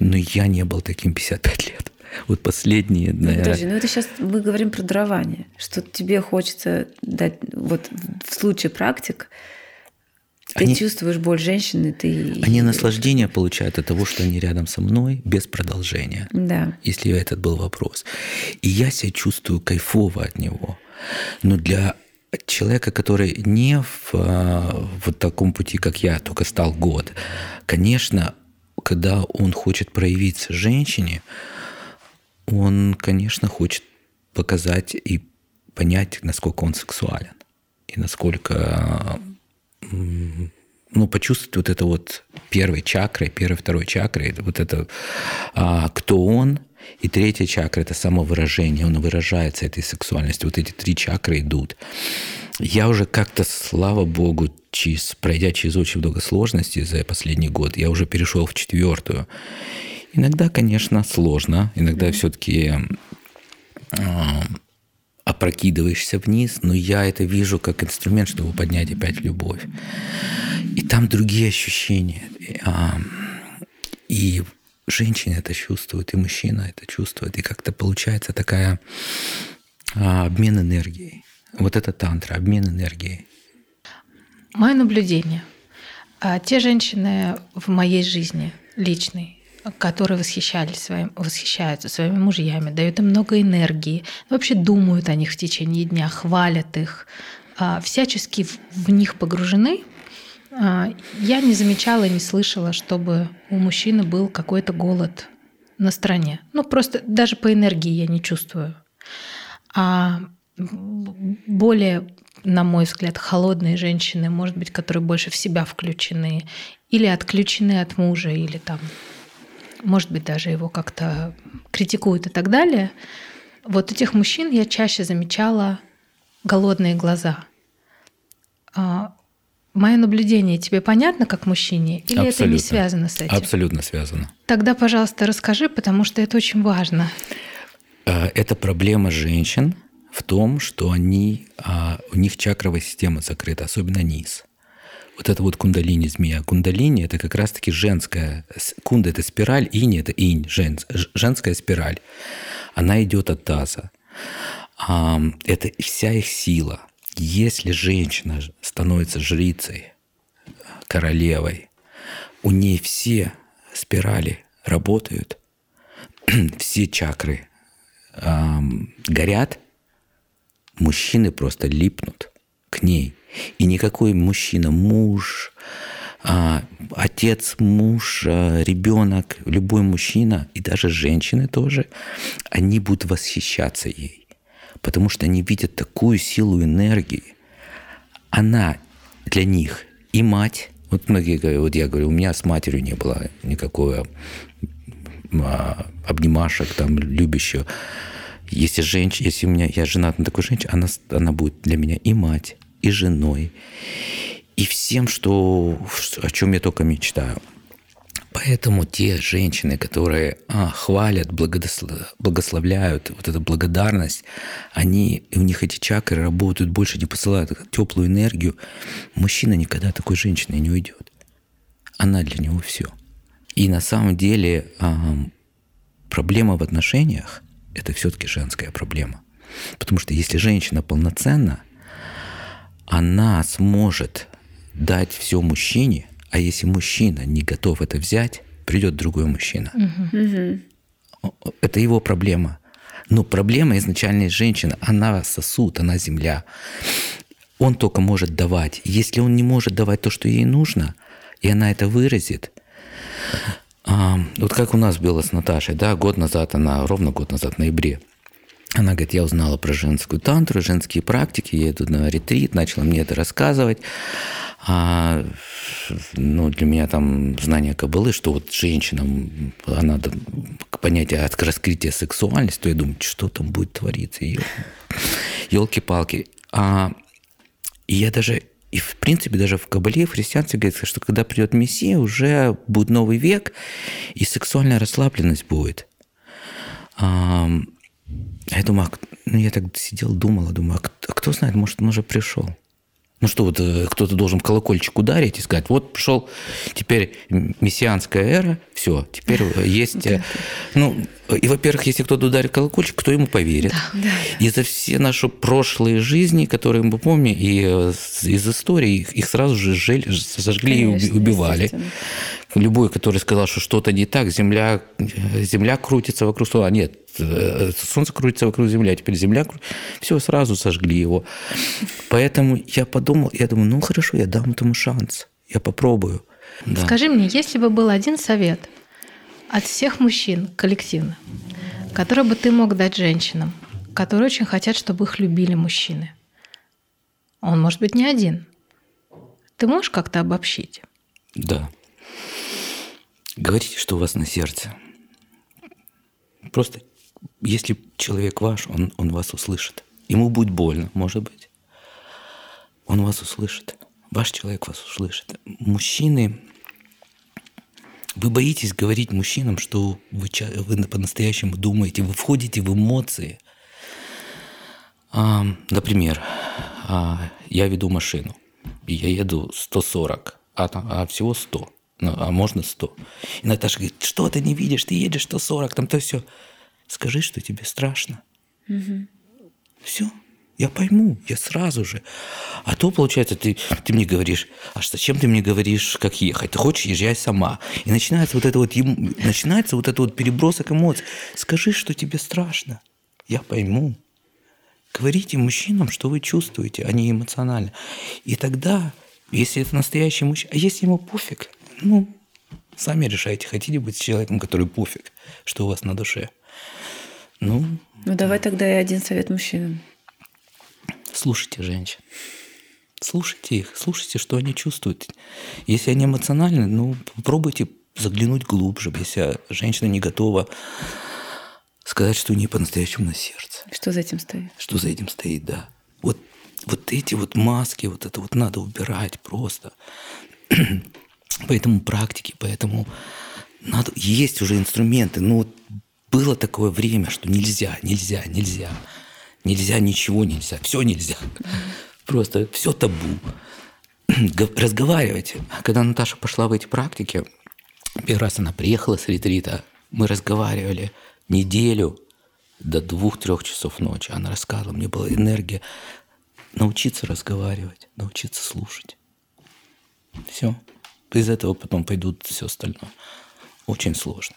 Speaker 2: Но я не был таким 55 лет. Вот последние...
Speaker 1: Ну, подожди, ну это сейчас мы говорим про дарование, что тебе хочется дать... Вот в случае практик ты они, чувствуешь боль женщины, ты...
Speaker 2: Они наслаждение получают от того, что они рядом со мной, без продолжения.
Speaker 1: Да.
Speaker 2: Если этот был вопрос. И я себя чувствую кайфово от него. Но для человека, который не в а, вот таком пути, как я, только стал год, конечно, когда он хочет проявиться женщине, он, конечно, хочет показать и понять, насколько он сексуален и насколько ну, почувствовать вот это вот первой чакрой, первой, второй чакрой, вот это, а, кто он, и третья чакра – это самовыражение, он выражается этой сексуальностью. Вот эти три чакры идут. Я уже как-то, слава богу, через, пройдя через очень много сложностей за последний год, я уже перешел в четвертую. Иногда, конечно, сложно, иногда все-таки э, опрокидываешься вниз, но я это вижу как инструмент, чтобы поднять опять любовь. И там другие ощущения. И женщина это чувствует, и мужчина это чувствует. И как-то получается такая а, обмен энергией. Вот это тантра, обмен энергией.
Speaker 3: Мое наблюдение. А те женщины в моей жизни личной, которые восхищались своим, восхищаются своими мужьями, дают им много энергии, вообще думают о них в течение дня, хвалят их, а, всячески в них погружены – а, я не замечала и не слышала, чтобы у мужчины был какой-то голод на стороне. Ну, просто даже по энергии я не чувствую. А более, на мой взгляд, холодные женщины, может быть, которые больше в себя включены, или отключены от мужа, или там, может быть, даже его как-то критикуют и так далее. Вот этих мужчин я чаще замечала голодные глаза. А, Мое наблюдение тебе понятно как мужчине или Абсолютно. это не связано с этим?
Speaker 2: Абсолютно связано.
Speaker 3: Тогда, пожалуйста, расскажи, потому что это очень важно.
Speaker 2: Э, это проблема женщин в том, что они, а, у них чакровая система закрыта, особенно низ. Вот это вот кундалини змея. Кундалини это как раз-таки женская. Кунда это спираль, инь это инь, жен, женская спираль. Она идет от таза. Это вся их сила – если женщина становится жрицей, королевой, у ней все спирали работают, <clears throat> все чакры горят, мужчины просто липнут к ней. И никакой мужчина, муж, э, отец, муж, э, ребенок, любой мужчина и даже женщины тоже, они будут восхищаться ей потому что они видят такую силу энергии. она для них и мать, вот многие говорят, вот я говорю, у меня с матерью не было никакого а, обнимашек, там, любящего. Если женщина, если у меня я женат на такой женщине, она, она будет для меня и мать, и женой, и всем, что, о чем я только мечтаю. Поэтому те женщины, которые а, хвалят, благословляют, вот эта благодарность, они, у них эти чакры работают больше, не посылают теплую энергию. Мужчина никогда такой женщиной не уйдет. Она для него все. И на самом деле а, проблема в отношениях – это все-таки женская проблема. Потому что если женщина полноценна, она сможет дать все мужчине, а если мужчина не готов это взять, придет другой мужчина. Угу. Это его проблема. Но проблема изначально женщины. Она сосуд, она земля. Он только может давать. Если он не может давать то, что ей нужно, и она это выразит, а, вот как у нас было с Наташей, да, год назад, она ровно год назад, в ноябре, она говорит, я узнала про женскую тантру, женские практики, я иду на ретрит, начала мне это рассказывать. А, ну, для меня там знание кабалы, что вот женщинам, она понятие от раскрытия сексуальности, то я думаю, что там будет твориться, елки-палки. <laughs> А, и я даже, и в принципе даже в кабале, в христианстве говорится, что когда придет Мессия, уже будет новый век, и сексуальная расслабленность будет. А, я думаю, а, ну я так сидел, думал, думаю, а, а кто знает, может, он уже пришел. Ну что, вот э, кто-то должен колокольчик ударить и сказать, вот пришел теперь мессианская эра, все, теперь э, есть... Э, ну, и, во-первых, если кто-то ударит колокольчик, кто ему поверит? Да, да. И за все наши прошлые жизни, которые мы помним, и из истории, их сразу же жили, сожгли Конечно, и убивали. Любой, который сказал, что что-то не так, земля, земля крутится вокруг Солнца. Нет, Солнце крутится вокруг Земли, а теперь Земля крутится. Все, сразу сожгли его. Поэтому я подумал, я думаю, ну хорошо, я дам этому шанс. Я попробую.
Speaker 3: Да. Скажи мне, если бы был один совет от всех мужчин коллективно, который бы ты мог дать женщинам, которые очень хотят, чтобы их любили мужчины, он может быть не один. Ты можешь как-то обобщить?
Speaker 2: Да. Говорите, что у вас на сердце. Просто если человек ваш, он, он вас услышит. Ему будет больно, может быть. Он вас услышит. Ваш человек вас услышит. Мужчины, вы боитесь говорить мужчинам, что вы, вы по-настоящему думаете, вы входите в эмоции. А, например, а, я веду машину, я еду 140, а, а всего 100 ну, а можно 100. И Наташа говорит, что ты не видишь, ты едешь 140, там то все. Скажи, что тебе страшно. Угу. Все, я пойму, я сразу же. А то, получается, ты, ты мне говоришь, а зачем ты мне говоришь, как ехать? Ты хочешь, езжай сама. И начинается вот это вот, начинается вот это вот перебросок эмоций. Скажи, что тебе страшно. Я пойму. Говорите мужчинам, что вы чувствуете, а не эмоционально. И тогда, если это настоящий мужчина, а если ему пофиг, ну, сами решайте, хотите быть человеком, который пофиг, что у вас на душе. Ну,
Speaker 1: ну давай тогда и один совет мужчинам.
Speaker 2: Слушайте женщин. Слушайте их, слушайте, что они чувствуют. Если они эмоциональны, ну, попробуйте заглянуть глубже, если женщина не готова сказать, что у нее по-настоящему на сердце.
Speaker 1: Что за этим стоит?
Speaker 2: Что за этим стоит, да. Вот, вот эти вот маски, вот это вот надо убирать просто. <clears throat> Поэтому практики, поэтому надо, есть уже инструменты. Но вот было такое время, что нельзя, нельзя, нельзя. Нельзя, ничего нельзя, все нельзя. Просто все табу. Разговаривать. Когда Наташа пошла в эти практики, первый раз она приехала с ретрита, мы разговаривали неделю до двух-трех часов ночи. Она рассказывала, мне была энергия научиться разговаривать, научиться слушать. Все. Из этого потом пойдут все остальное. Очень сложно.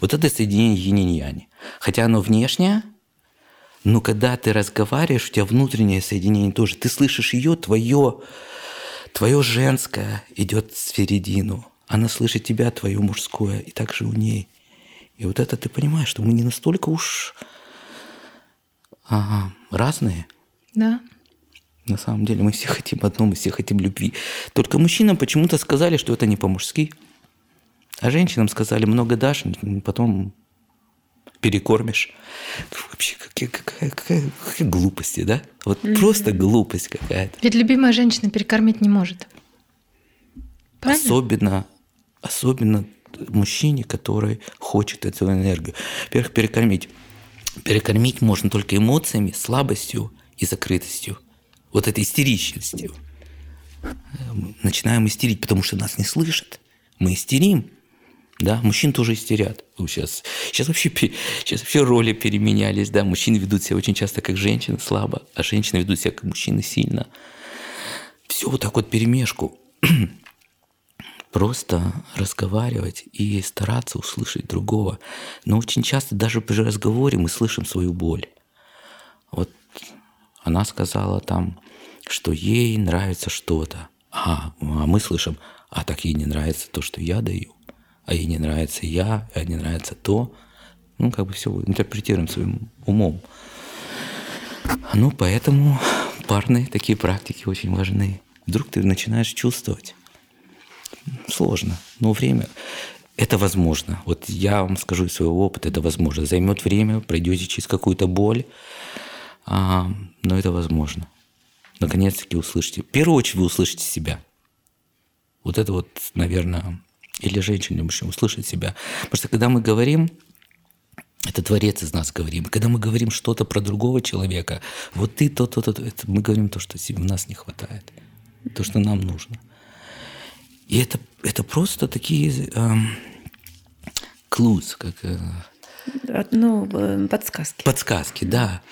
Speaker 2: Вот это соединение yin Хотя оно внешнее, но когда ты разговариваешь, у тебя внутреннее соединение тоже. Ты слышишь ее, твое, твое женское идет в середину. Она слышит тебя, твое мужское, и также у ней. И вот это ты понимаешь, что мы не настолько уж ага, разные.
Speaker 3: Да.
Speaker 2: На самом деле мы все хотим одно, мы все хотим любви. Только мужчинам почему-то сказали, что это не по-мужски. А женщинам сказали, много дашь, потом перекормишь. Вообще, какие, какая, какая, какая глупости, да? Вот mm-hmm. просто глупость какая-то.
Speaker 3: Ведь любимая женщина перекормить не может.
Speaker 2: Правильно? Особенно, особенно мужчине, который хочет эту энергию. Во-первых, перекормить. Перекормить можно только эмоциями, слабостью и закрытостью. Вот этой истеричностью. Начинаем истерить, потому что нас не слышат. Мы истерим. Да, мужчин тоже истерят. Сейчас, сейчас, вообще, сейчас вообще роли переменялись. Да? Мужчины ведут себя очень часто как женщины слабо, а женщины ведут себя как мужчины сильно. Все вот так вот перемешку. <clears throat> Просто разговаривать и стараться услышать другого. Но очень часто даже при разговоре мы слышим свою боль. Она сказала там, что ей нравится что-то. А, а мы слышим, а так ей не нравится то, что я даю а ей не нравится я, а не нравится то. Ну, как бы все интерпретируем своим умом. Ну, поэтому парные такие практики очень важны. Вдруг ты начинаешь чувствовать. Сложно, но время это возможно. Вот я вам скажу из своего опыта, это возможно. Займет время, пройдете через какую-то боль, а, но это возможно. Наконец-таки услышите. В первую очередь вы услышите себя. Вот это вот, наверное, или женщине, или мужчине услышать себя. Потому что когда мы говорим, это Творец из нас говорим. Когда мы говорим что-то про другого человека, вот ты то, то, то, то это мы говорим то, что в нас не хватает, то, что нам нужно. И это, это просто такие эм, клуз, как... Э,
Speaker 1: ну, э, подсказки.
Speaker 2: Подсказки, да.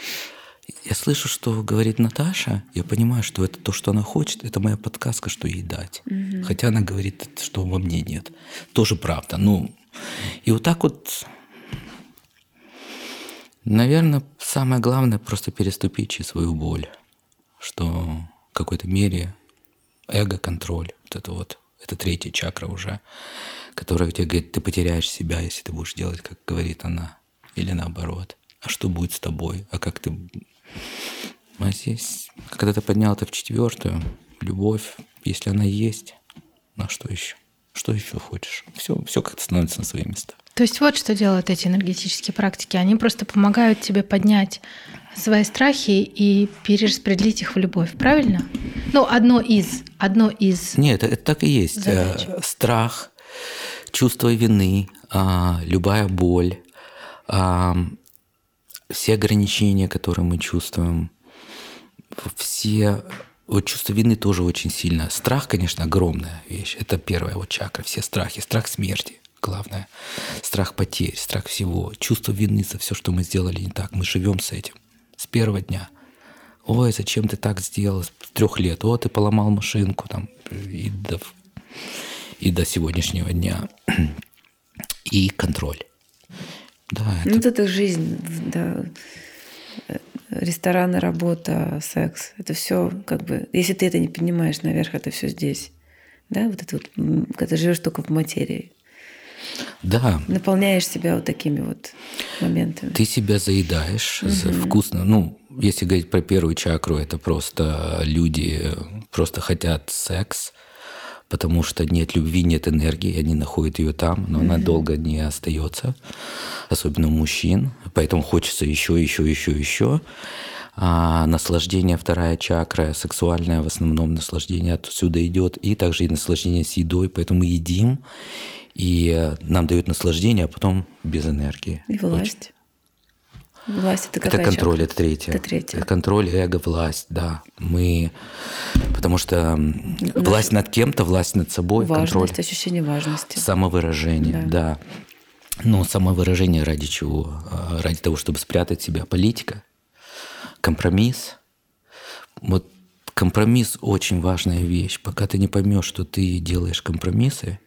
Speaker 2: Я слышу, что говорит Наташа, я понимаю, что это то, что она хочет, это моя подсказка, что ей дать. Угу. Хотя она говорит, что во мне нет. Тоже правда. Ну, и вот так вот, наверное, самое главное просто переступить через свою боль, что в какой-то мере эго-контроль, вот это вот, это третья чакра уже, которая тебе говорит, ты потеряешь себя, если ты будешь делать, как говорит она, или наоборот. А что будет с тобой? А как ты а здесь, когда ты поднял это в четвертую, любовь, если она есть, на что еще? Что еще хочешь? Все, все как-то становится на свои места.
Speaker 3: То есть вот что делают эти энергетические практики. Они просто помогают тебе поднять свои страхи и перераспределить их в любовь, правильно? Ну, одно из, одно из.
Speaker 2: Нет, это, это так и есть. Задач. Э, страх, чувство вины, а, любая боль, все ограничения, которые мы чувствуем, все вот чувство вины тоже очень сильно. Страх, конечно, огромная вещь. Это первая вот чакра. Все страхи. Страх смерти, главное. Страх потерь, страх всего. Чувство вины за все, что мы сделали не так. Мы живем с этим. С первого дня. Ой, зачем ты так сделал? С трех лет. О, ты поломал машинку. Там, и, до, и до сегодняшнего дня. <clears throat> И контроль.
Speaker 1: Да, это... Ну, это жизнь, да. Рестораны, работа, секс. Это все как бы... Если ты это не поднимаешь наверх, это все здесь. Да, вот это вот, когда живешь только в материи.
Speaker 2: Да.
Speaker 1: Наполняешь себя вот такими вот моментами.
Speaker 2: Ты себя заедаешь угу. вкусно. Ну, если говорить про первую чакру, это просто люди просто хотят секс, потому что нет любви, нет энергии, они находят ее там, но mm-hmm. она долго не остается, особенно у мужчин, поэтому хочется еще, еще, еще, еще. А наслаждение вторая чакра, сексуальное в основном наслаждение отсюда идет, и также и наслаждение с едой, поэтому мы едим, и нам дают наслаждение, а потом без энергии.
Speaker 1: И власть. Власть это какая
Speaker 2: Это контроль, чакра? это третье.
Speaker 1: Это третье. Это
Speaker 2: контроль, эго, власть, да. Мы, потому что Наш... власть над кем-то, власть над собой,
Speaker 1: Важность,
Speaker 2: контроль.
Speaker 1: ощущение важности.
Speaker 2: Самовыражение, да. да. Но самовыражение ради чего? А, ради того, чтобы спрятать себя. Политика, компромисс. Вот компромисс очень важная вещь. Пока ты не поймешь, что ты делаешь компромиссы,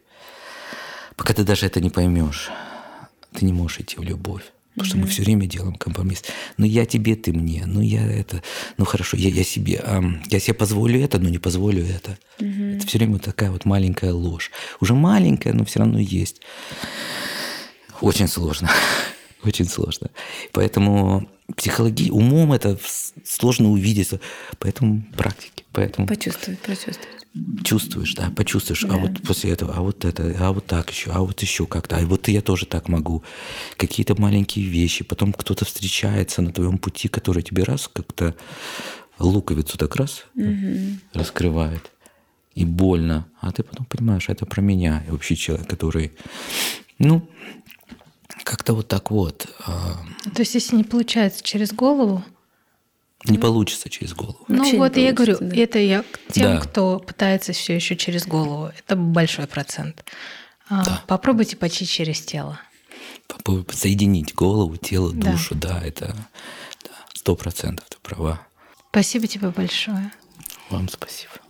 Speaker 2: пока ты даже это не поймешь, ты не можешь идти в любовь. Потому что мы все время делаем компромисс. Ну я тебе, ты мне. Ну я это. Ну хорошо, я, я себе. А, я себе позволю это, но не позволю это. mm Это все время такая вот маленькая ложь. Уже маленькая, но все равно есть. Очень сложно. <laughs> Очень сложно. Поэтому психологи умом это сложно увидеть, поэтому практики, поэтому
Speaker 1: почувствовать, почувствовать.
Speaker 2: Чувствуешь, да, почувствуешь, а да. а вот после этого, а вот это, а вот так еще, а вот еще как-то, а вот я тоже так могу. Какие-то маленькие вещи, потом кто-то встречается на твоем пути, который тебе раз как-то луковицу так раз угу. раскрывает и больно, а ты потом понимаешь, это про меня, и вообще человек, который, ну, как-то вот так вот. А,
Speaker 3: То есть, если не получается через голову,
Speaker 2: не получится через голову.
Speaker 3: Ну Вообще вот я говорю, да. это я к тем, да. кто пытается все еще через голову. Это большой процент. А, да. Попробуйте почти через тело.
Speaker 2: Соединить голову, тело, душу, да, да это сто процентов, ты права.
Speaker 3: Спасибо тебе большое.
Speaker 2: Вам спасибо.